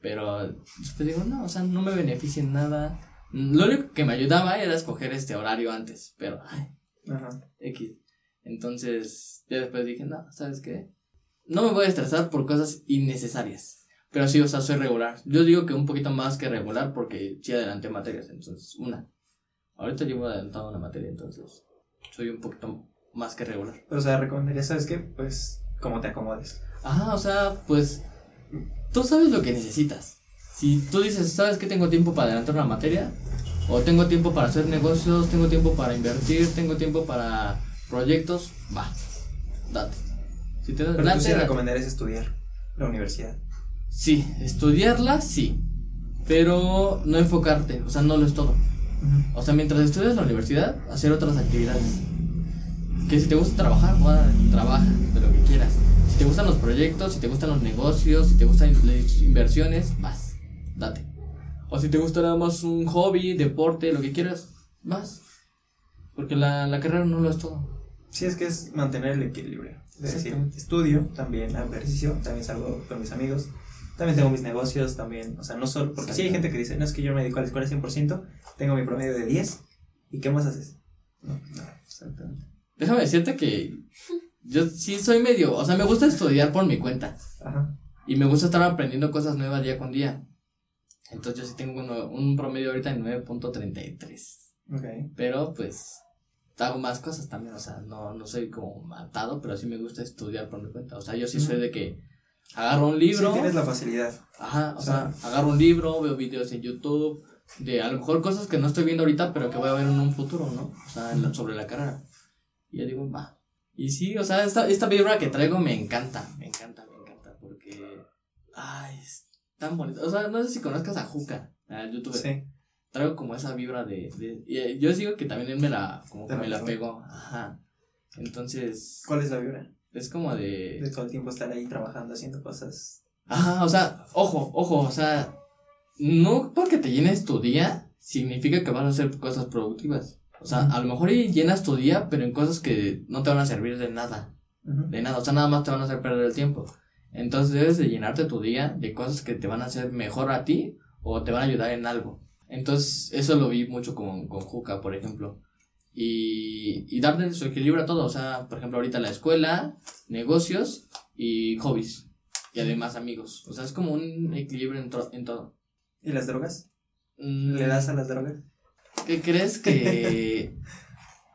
Pero después digo, no, o sea, no me beneficia en nada. Lo único que me ayudaba era escoger este horario antes, pero, ay, Ajá. X. Entonces, ya después dije, no, ¿sabes qué? No me voy a estresar por cosas innecesarias. Pero sí, o sea, soy regular. Yo digo que un poquito más que regular porque sí adelanté materias, entonces, una. Ahorita llevo adelantado una materia, entonces, soy un poquito más que regular. Pero, o sea, recomendaría, ¿sabes qué? Pues, como te acomodes. Ajá, o sea, pues, tú sabes lo que necesitas. Si tú dices, ¿sabes que tengo tiempo para adelantar una materia? O tengo tiempo para hacer negocios, tengo tiempo para invertir, tengo tiempo para proyectos, va, date. Si te Pero tú date, sí date. recomendarías estudiar la universidad. Sí, estudiarla, sí. Pero no enfocarte, o sea, no lo es todo. O sea, mientras estudias la universidad, hacer otras actividades. Que si te gusta trabajar, trabaja de lo que quieras. Si te gustan los proyectos, si te gustan los negocios, si te gustan las inversiones, vas, date. O si te gusta nada más un hobby, deporte, lo que quieras, vas. Porque la, la carrera no lo es todo. Sí, es que es mantener el equilibrio. Es decir, estudio, también hago ejercicio, también salgo con mis amigos, también tengo mis negocios, también, o sea, no solo, porque sí hay gente que dice, no es que yo me dedico a la escuela 100%, tengo mi promedio de 10, ¿y qué más haces? No, no, exactamente. Déjame decirte que yo sí soy medio, o sea, me gusta estudiar por mi cuenta. Ajá. Y me gusta estar aprendiendo cosas nuevas día con día. Entonces yo sí tengo uno- un promedio ahorita de 9.33. Ok. Pero pues hago más cosas también, o sea, no, no soy como matado, pero sí me gusta estudiar por mi cuenta. O sea, yo sí soy de que agarro un libro, Sí, tienes la facilidad. ajá, o sea, agarro un libro, veo videos en YouTube, de a lo mejor cosas que no estoy viendo ahorita, pero que voy a ver en un futuro, ¿no? O sea, en la- sobre la carrera. Y yo digo, va. Y sí, o sea, esta, esta vibra que traigo me encanta, me encanta, me encanta, porque, ay, es tan bonito. O sea, no sé si conozcas a Juca, a youtuber Sí. traigo como esa vibra de, de y, eh, yo digo que también él me la como que me la pegó. pegó ajá entonces ¿Cuál es la vibra? es como De de todo el tiempo estar ahí trabajando, haciendo cosas. ajá o sea ojo ojo o sea no porque te llenes tu día significa que vas a hacer cosas productivas o sea a lo mejor y llenas tu día pero en cosas que no te van a servir de nada. De nada o sea nada más te van a hacer perder el tiempo. Entonces debes de llenarte tu día de cosas que te van a hacer mejor a ti o te van a ayudar en algo. Entonces eso lo vi mucho con, con Juca por ejemplo. Y, y darle su equilibrio a todo o sea por ejemplo ahorita la escuela negocios y hobbies y además amigos. O sea es como un equilibrio en, en todo. ¿Y las drogas? Mm, ¿Le das a las drogas? ¿Qué crees que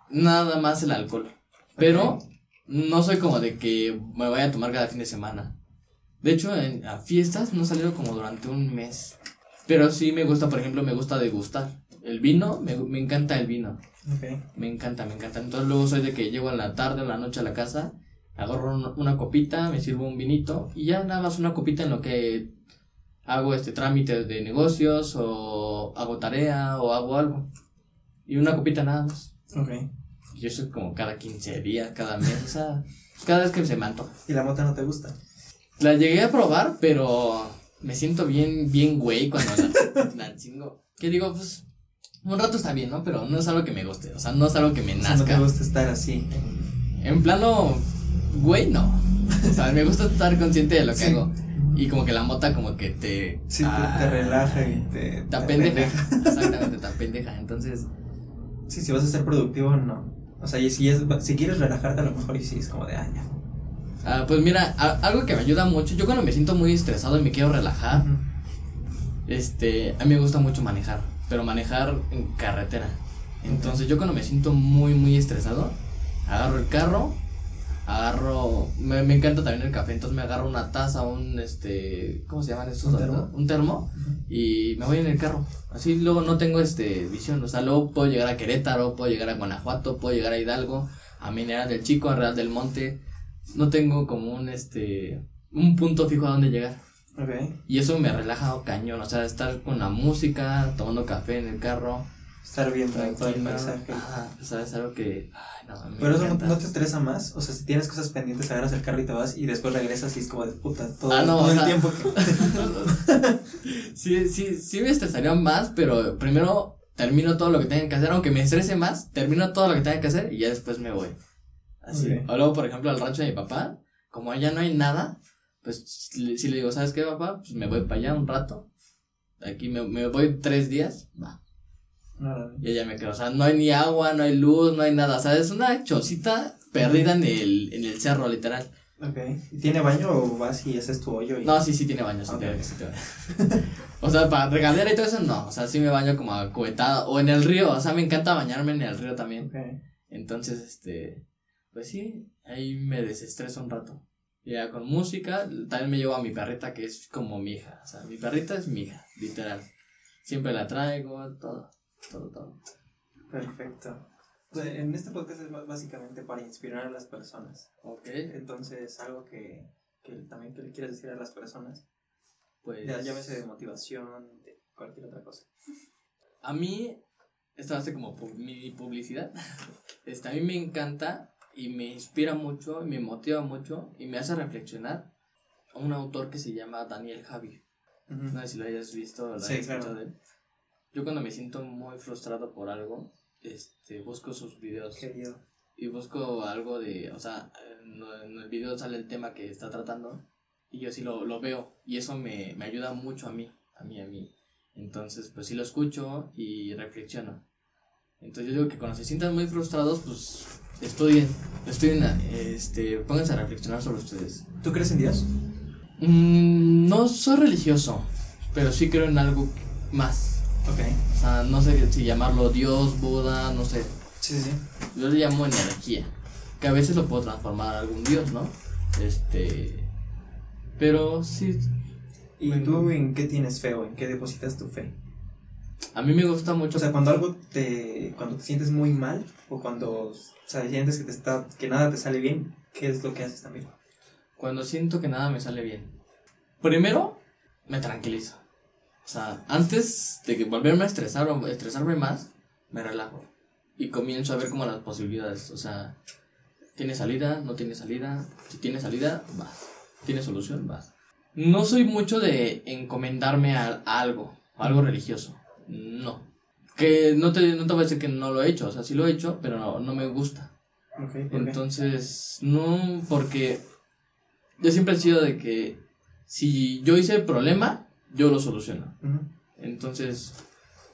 nada más el alcohol? Pero no soy como de que me vaya a tomar cada fin de semana. De hecho, en, a fiestas no salido como durante un mes. Pero sí me gusta, por ejemplo, me gusta degustar. El vino, me, me encanta el vino. Me encanta, me encanta. Entonces luego soy de que llego en la tarde o en la noche a la casa, agarro un- una copita, me sirvo un vinito y ya nada más una copita en lo que hago este trámites de negocios o hago tarea o hago algo. Y una copita nada más. Ok. Y eso es como cada 15 días, cada mes, o sea, cada vez que se me antoja. ¿Y la mota no te gusta? La llegué a probar, pero me siento bien, bien güey cuando la, [LAUGHS] la chingo. Que digo, pues, un rato está bien, ¿no? Pero no es algo que me guste, o sea, no es algo que me O sea, no nazca. te gusta estar así. En plano, güey, no. O sea, me gusta estar consciente de lo que Sí. hago. Y como que la mota como que te... Sí, te, ah, te relaja y te. Te apendeja. [LAUGHS] Exactamente, [LAUGHS] te apendeja. Entonces, Sí, si vas a ser productivo, no. O sea, y si, es, si quieres relajarte, a lo mejor y sí es como de, ah, ya. ah, pues mira, a- algo que me ayuda mucho, yo cuando me siento muy estresado y me quiero relajar, este, a mí me gusta mucho manejar, pero manejar en carretera. Entonces yo cuando me siento muy, muy estresado, agarro el carro, agarro, me, me encanta también el café, entonces me agarro una taza, un, este, ¿cómo se llaman estos? ¿Un termo? Un termo, y me voy en el carro. Así luego no tengo, este, visión, o sea, luego puedo llegar a Querétaro, puedo llegar a Guanajuato, puedo llegar a Hidalgo, a Mineral del Chico, a Real del Monte. No tengo como un, este, un punto fijo a donde llegar. Y eso me relaja cañón, o sea, estar con la música, tomando café en el carro. Estar viendo todo el paisaje. Ajá, o sea, es algo que. Ay, no, Pero eso no, te estresa más. O sea, si tienes cosas pendientes, agarras el carro y te vas y después regresas y es como de puta. Todo, Ah, no, todo el sea- tiempo que. [LAUGHS] sí, sí, sí me estresaría más, pero primero termino todo lo que tenga que hacer, aunque me estrese más, termino todo lo que tenga que hacer y ya después me voy. Así. Ok. O luego, por ejemplo, al rancho de mi papá, como allá no hay nada, pues si le digo, ¿sabes qué, papá? Pues me voy para allá un rato. Aquí me, me voy tres días, va. Y allá me quedo. O sea, no hay ni agua, no hay luz, no hay nada. O sea, es una chocita perdida en el, en el cerro, literal. Ok. ¿Y tiene baño o vas y haces tu hoyo? Y... No, sí, sí tiene baño, sí, Ok. tiene, sí tiene baño. [LAUGHS] o sea, para regadera y todo eso, no. O sea, sí me baño como a cubetada. O en el río, o sea, me encanta bañarme en el río también. Ok. Entonces, este, pues sí, ahí me desestreso un rato. Ya con música, también me llevo a mi perrita que es como mi hija. O sea, mi perrita es mi hija, literal. Siempre la traigo, todo, todo, todo. Perfecto. Pues, En este podcast es básicamente para inspirar a las personas. Ok. Entonces, algo que, que también que le quieres decir a las personas. pues... Ya, llámese de motivación, de cualquier otra cosa. A mí, esto hace como pu- mi publicidad, [LAUGHS] este, a mí me encanta y me inspira mucho, y me motiva mucho y me hace reflexionar a un autor que se llama Daniel Javi. Ujú. No sé si lo hayas visto o lo Sí, hayas claro. escuchado de él. Yo cuando me siento muy frustrado por algo, este, busco sus videos Querido. y busco algo de, o sea, en, en el video sale el tema que está tratando y yo sí lo, lo veo y eso me, me ayuda mucho a mí, a mí, a mí. Entonces, pues sí lo escucho y reflexiono. Entonces yo digo que cuando se sientan muy frustrados, pues estudien, estudien, este, pónganse a reflexionar sobre ustedes. ¿Tú crees en Dios? Mm, no soy religioso, pero sí creo en algo más. Ok. O sea, no sé si llamarlo Dios, Buda, no sé. Sí, sí, sí. Yo le llamo energía. Que a veces lo puedo transformar a algún Dios, ¿no? Este. Pero sí. ¿Y Bueno. tú en qué tienes fe o en qué depositas tu fe? A mí me gusta mucho. O sea, cuando algo te. cuando te sientes muy mal, o cuando o sea, sientes que te está. que nada te sale bien, ¿qué es lo que haces también? Cuando siento que nada me sale bien. Primero, me tranquilizo. O sea, antes de que volverme a estresar o estresarme más, me relajo. Y comienzo a ver como las posibilidades. O sea, ¿tiene salida? ¿No tiene salida? Si tiene salida, vas. ¿Tiene solución? Vas. No soy mucho de encomendarme a, a algo, a algo religioso. No. Que no te, no te voy a decir que no lo he hecho. O sea, sí lo he hecho, pero no, no me gusta. Ok, ¿por qué? Entonces, no, porque yo siempre he sido de que si yo hice el problema, yo lo soluciono. Entonces,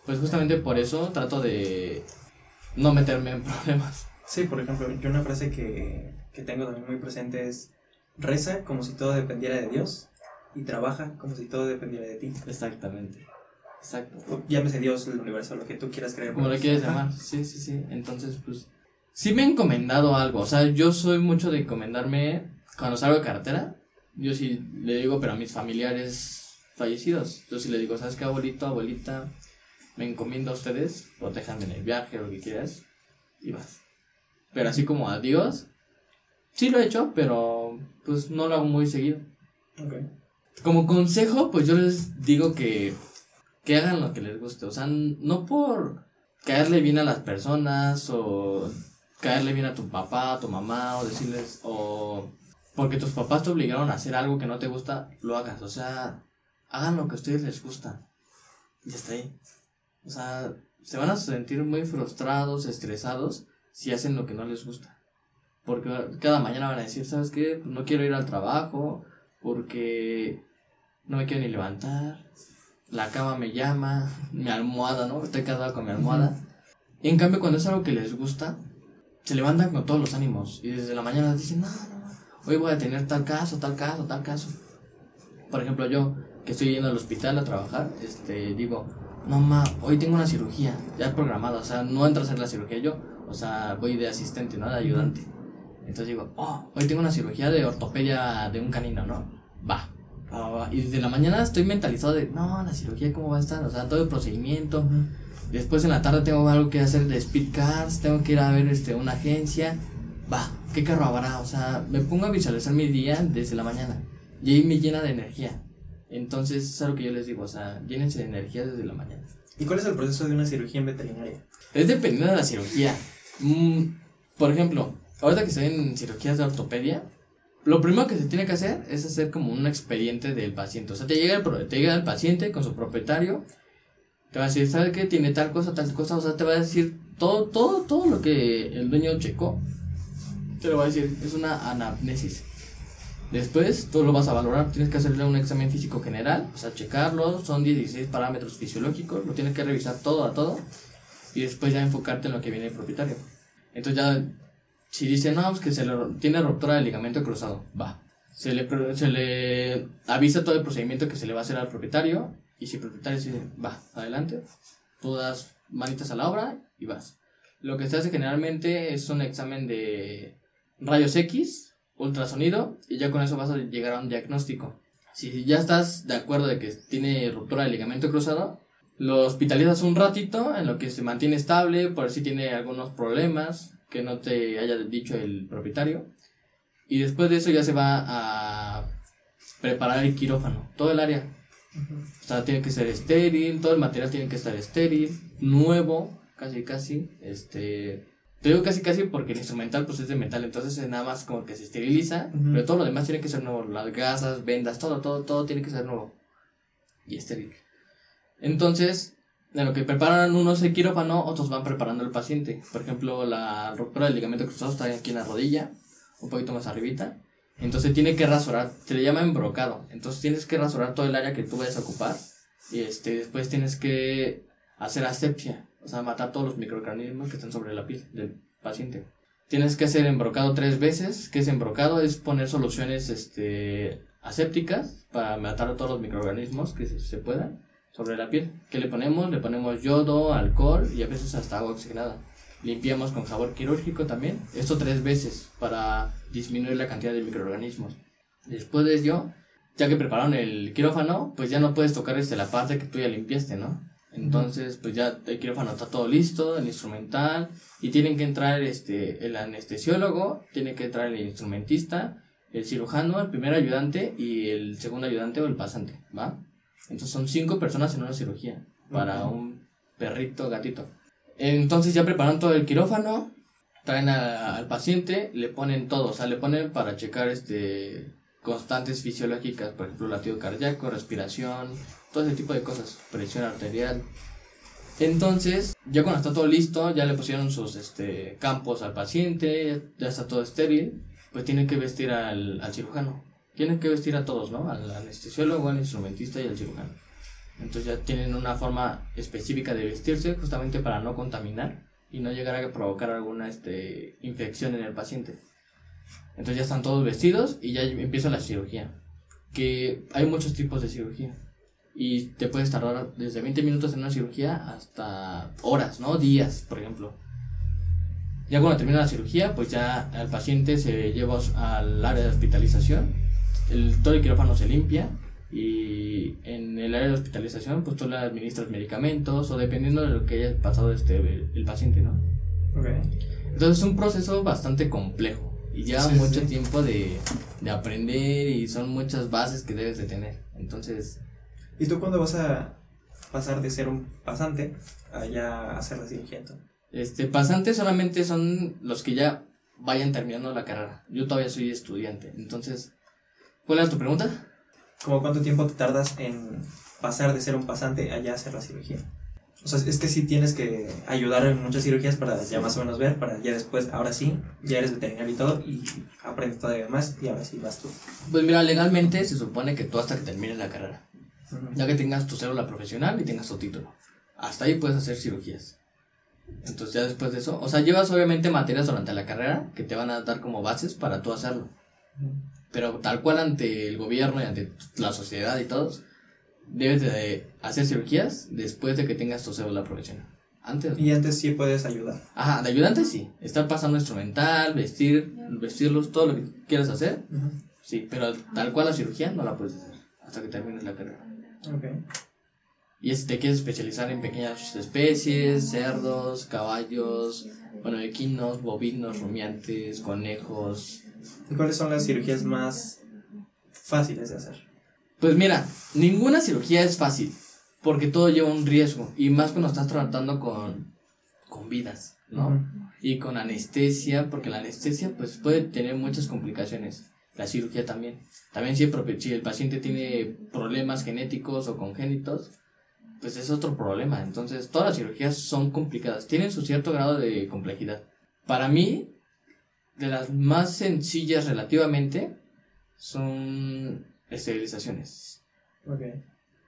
pues justamente por eso trato de no meterme en [LAUGHS] problemas. Sí, por ejemplo, yo una frase que, que tengo también muy presente es: reza como si todo dependiera de Dios y trabaja como si todo dependiera de ti. Exactamente. Exacto. O Llámese Dios, el universo, lo que tú quieras creer. Como lo quieres llamar. Sí, sí, sí. Entonces, pues, sí me he encomendado algo. O sea, yo soy mucho de encomendarme cuando salgo de carretera. Yo sí le digo, pero a mis familiares fallecidos. Yo sí le digo, ¿sabes qué, abuelito, abuelita? Me encomiendo a ustedes, protéjanme en el viaje o lo que quieras. Y vas. Pero así como a Dios, sí lo he hecho, pero pues no lo hago muy seguido. Ok. Como consejo, pues yo les digo que, que hagan lo que les guste. O sea, no por caerle bien a las personas o caerle bien a tu papá, a tu mamá o decirles, o porque tus papás te obligaron a hacer algo que no te gusta, lo hagas. O sea, hagan lo que a ustedes les gusta. Y está ahí. O sea, se van a sentir muy frustrados, estresados si hacen lo que no les gusta. Porque cada mañana van a decir, ¿sabes qué? No quiero ir al trabajo porque no me quiero ni levantar, la cama me llama, mi almohada, ¿no? Estoy casado con mi almohada. Y en cambio, cuando es algo que les gusta, se levantan con todos los ánimos y desde la mañana dicen, no, no, hoy voy a tener tal caso, tal caso, tal caso. Por ejemplo, yo que estoy yendo al hospital a trabajar, este, digo, no, ma, hoy tengo una cirugía ya programada, o sea, no entro a hacer la cirugía yo, o sea, voy de asistente, ¿no? De ayudante. Entonces digo, oh, hoy tengo una cirugía de ortopedia de un canino, ¿no? Va. va, va, va. Y desde la mañana estoy mentalizado de, no, la cirugía, ¿cómo va a estar? O sea, todo el procedimiento. Después en la tarde tengo algo que hacer de speed cars, tengo que ir a ver este, una agencia. Va, ¿qué carro habrá? O sea, me pongo a visualizar mi día desde la mañana. Y ahí me llena de energía. Entonces, es algo que yo les digo, o sea, llénense de energía desde la mañana. ¿Y cuál es el proceso de una cirugía en veterinaria? Es dependiendo de la cirugía. Mm, por ejemplo, ahorita que estoy en cirugías de ortopedia, lo primero que se tiene que hacer es hacer como un expediente del paciente. O sea, te llega el, te llega el paciente con su propietario, te va a decir, ¿sabe qué? Tiene tal cosa, tal cosa. O sea, te va a decir todo, todo, todo lo que el dueño checó. Te lo va a decir, es una anamnesis. Después, tú lo vas a valorar, tienes que hacerle un examen físico general, o sea, checarlo, son 16 parámetros fisiológicos, lo tienes que revisar todo a todo y después ya enfocarte en lo que viene el propietario. Entonces ya, si dice, no, pues que se le, tiene ruptura del ligamento cruzado, va. Se le, se le avisa todo el procedimiento que se le va a hacer al propietario y si el propietario dice, va, adelante, tú das manitas a la obra y vas. Lo que se hace generalmente es un examen de rayos X, ultrasonido y ya con eso vas a llegar a un diagnóstico. Si ya estás de acuerdo de que tiene ruptura del ligamento cruzado, lo hospitalizas un ratito en lo que se mantiene estable, por si tiene algunos problemas que no te haya dicho el propietario. Y después de eso ya se va a preparar el quirófano, todo el área. O sea, tiene que ser estéril, todo el material tiene que estar estéril, nuevo, casi casi, este... Te digo casi casi porque el instrumental pues es de metal, entonces es nada más como que se esteriliza, Ujú. pero todo lo demás tiene que ser nuevo, las gasas, vendas, todo, todo, todo tiene que ser nuevo y estéril. Entonces, en lo que preparan unos el quirófano, otros van preparando al paciente. Por ejemplo, la ruptura del ligamento cruzado está aquí en la rodilla, un poquito más arribita. Entonces tiene que rasurar, se le llama embrocado. Entonces tienes que rasurar todo el área que tú vayas a ocupar. Y este, después tienes que hacer asepsia, o sea, matar todos los microorganismos que están sobre la piel del paciente. Tienes que hacer embrocado tres veces. que es embrocado? Es poner soluciones este, asépticas para matar a todos los microorganismos que se, puedan sobre la piel. ¿Qué le ponemos? Le ponemos yodo, alcohol y a veces hasta agua oxigenada. Limpiamos con jabón quirúrgico también. Esto tres veces para disminuir la cantidad de microorganismos. Después de ello, ya que prepararon el quirófano, pues ya no puedes tocar este, la parte que tú ya limpiaste, ¿no? Entonces, pues ya el quirófano está todo listo, el instrumental, y tienen que entrar este, el anestesiólogo, tiene que entrar el instrumentista, el cirujano, el primer ayudante y el segundo ayudante o el pasante, ¿va? Entonces son cinco personas en una cirugía para un perrito, gatito. Entonces ya preparan todo el quirófano, traen a- al paciente, le ponen todo, o sea, le ponen para checar este constantes fisiológicas, por ejemplo, latido cardíaco, respiración, todo ese tipo de cosas, presión arterial. Entonces, ya cuando está todo listo, ya le pusieron sus este, campos al paciente, ya está todo estéril, pues tienen que vestir al, al cirujano. Tienen que vestir a todos, ¿no? Al anestesiólogo, al instrumentista y al cirujano. Entonces ya tienen una forma específica de vestirse justamente para no contaminar y no llegar a provocar alguna este, infección en el paciente. Entonces ya están todos vestidos y ya empieza la cirugía. Que hay muchos tipos de cirugía. Y te puedes tardar desde 20 minutos en una cirugía hasta horas, ¿no? Días, por ejemplo. Ya cuando termina la cirugía, pues ya al paciente se lleva al área de hospitalización. El, todo el quirófano se limpia y en el área de hospitalización pues tú le administras medicamentos o dependiendo de lo que haya pasado este el, el paciente, ¿no? Ok. Entonces es un proceso bastante complejo y lleva Sí, mucho sí. tiempo de, de aprender y son muchas bases que debes de tener. Entonces, ¿Y tú cuándo vas a pasar de ser un pasante a ya hacer la cirugía? entonces? este pasantes solamente son los que ya vayan terminando la carrera. Yo todavía soy estudiante. Entonces, ¿cuál era tu pregunta? ¿Cómo cuánto tiempo te tardas en pasar de ser un pasante a ya hacer la cirugía? O sea, es que sí tienes que ayudar en muchas cirugías para ya más o menos ver, para ya después, ahora sí, ya eres veterinario y todo, y aprendes todavía más, y ahora sí vas tú. Pues mira, legalmente se supone que tú hasta que termines la carrera. Ya que tengas tu célula profesional y tengas tu título. Hasta ahí puedes hacer cirugías. Entonces ya después de eso, o sea, llevas obviamente materias durante la carrera que te van a dar como bases para tú hacerlo. Pero tal cual ante el gobierno y ante la sociedad y todos, debes de hacer cirugías después de que tengas tu célula profesional. Antes. Y antes sí puedes ayudar. Ajá, de ayudante sí. Estar pasando instrumental, vestir, vestirlos, todo lo que quieras hacer. Sí, pero tal cual la cirugía no la puedes hacer hasta que termines la carrera. Ok. Y si te quieres especializar en pequeñas especies, cerdos, caballos, bueno, equinos, bovinos, rumiantes, conejos. ¿Y cuáles son las cirugías más fáciles de hacer? Pues mira, ninguna cirugía es fácil, porque todo lleva un riesgo, y más cuando estás tratando con, con vidas, ¿no? Y con anestesia, porque la anestesia pues puede tener muchas complicaciones. La cirugía también. También si el, propi- si el paciente tiene problemas genéticos o congénitos, pues es otro problema. Entonces todas las cirugías son complicadas. Tienen su cierto grado de complejidad. Para mí, de las más sencillas relativamente, son esterilizaciones. Ok.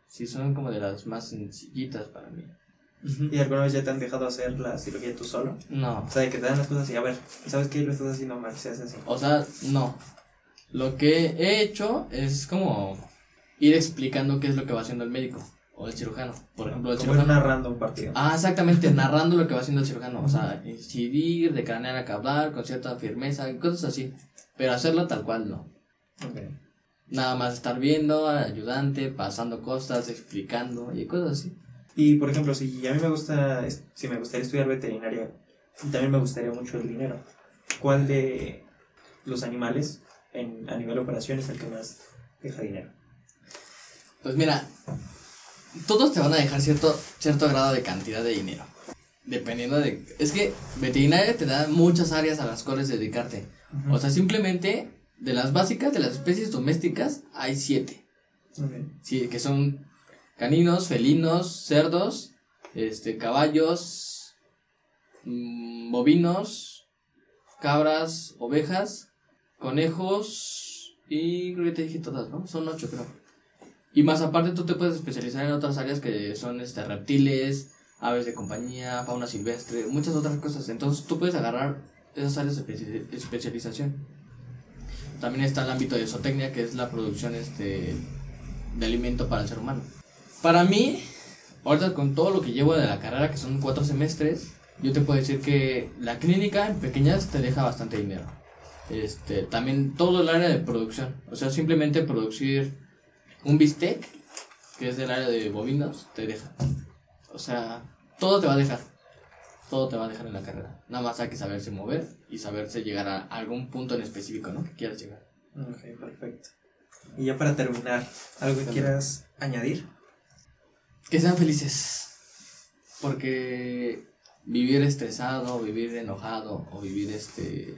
Sí, son como de las más sencillitas para mí. ¿Y alguna vez ya te han dejado hacer la cirugía tú solo? No. O sea, de que te dan las cosas y a ver, ¿sabes qué? Lo estás haciendo mal, se hace así. O sea, no. Lo que he hecho es como ir explicando qué es lo que va haciendo el médico o el cirujano. Por ejemplo, el cirujano. narrando un partido. Ah, exactamente, [LAUGHS] narrando lo que va haciendo el cirujano. O sea, incidir, de cranear a cablar, con cierta firmeza, cosas así. Pero hacerlo tal cual no. Ok. Nada más estar viendo al ayudante, pasando cosas, explicando y cosas así. Y por ejemplo, si a mí me gusta, si me gustaría estudiar veterinaria, también me gustaría mucho el dinero, ¿cuál de los animales en, a nivel operación es el que más deja dinero? Pues mira, todos te van a dejar cierto, cierto grado de cantidad de dinero. Dependiendo de... Es que veterinaria te da muchas áreas a las cuales dedicarte. O sea, simplemente de las básicas, de las especies domésticas, hay siete. Sí, que son caninos, felinos, cerdos, este, caballos, mm, bovinos, cabras, ovejas, conejos y creo que te dije todas, ¿no? Son ocho creo. Y más aparte tú te puedes especializar en otras áreas que son este, reptiles, aves de compañía, fauna silvestre, muchas otras cosas. Entonces tú puedes agarrar esas áreas de especi- especialización. También está el ámbito de zootecnia, que es la producción este, de alimento para el ser humano. Para mí, ahorita con todo lo que llevo de la carrera, que son cuatro semestres, yo te puedo decir que la clínica en pequeñas te deja bastante dinero. Este, también todo el área de producción. O sea, simplemente producir un bistec, que es del área de bovinos, te deja. O sea, todo te va a dejar. Todo te va a dejar en la carrera. Nada más hay que saberse mover y saberse llegar a algún punto en específico, ¿no? Que quieras llegar. Ok, perfecto. Y ya para terminar, ¿algo que quieras añadir? Que sean felices. Porque vivir estresado, vivir enojado o vivir este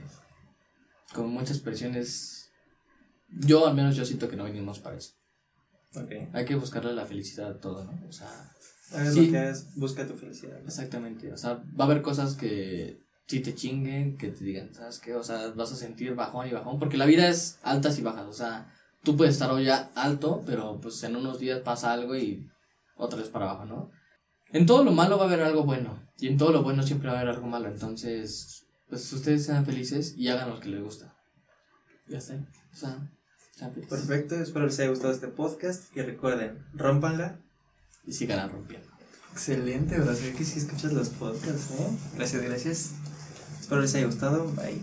con muchas presiones yo al menos yo siento que no venimos para eso. Ok. Hay que buscarle la felicidad a todo, ¿no? O sea, Hagas Sí. lo que hagas, busca tu felicidad. exactamente, o sea, va a haber cosas que sí te chinguen, que te digan, ¿sabes qué? O sea, vas a sentir bajón y bajón porque la vida es altas y bajas, o sea, tú puedes estar hoy alto, pero pues en unos días pasa algo y otra vez para abajo, ¿no? En todo lo malo va a haber algo bueno. Y en todo lo bueno siempre va a haber algo malo. Entonces, pues ustedes sean felices y hagan lo que les gusta. Ya está. O sea, sean felices. Perfecto, espero les haya gustado este podcast y recuerden, rompanla. Y sigan rompiendo. Excelente, Brasil, que si escuchas los podcasts, ¿eh? Gracias, gracias. Espero les haya gustado, bye.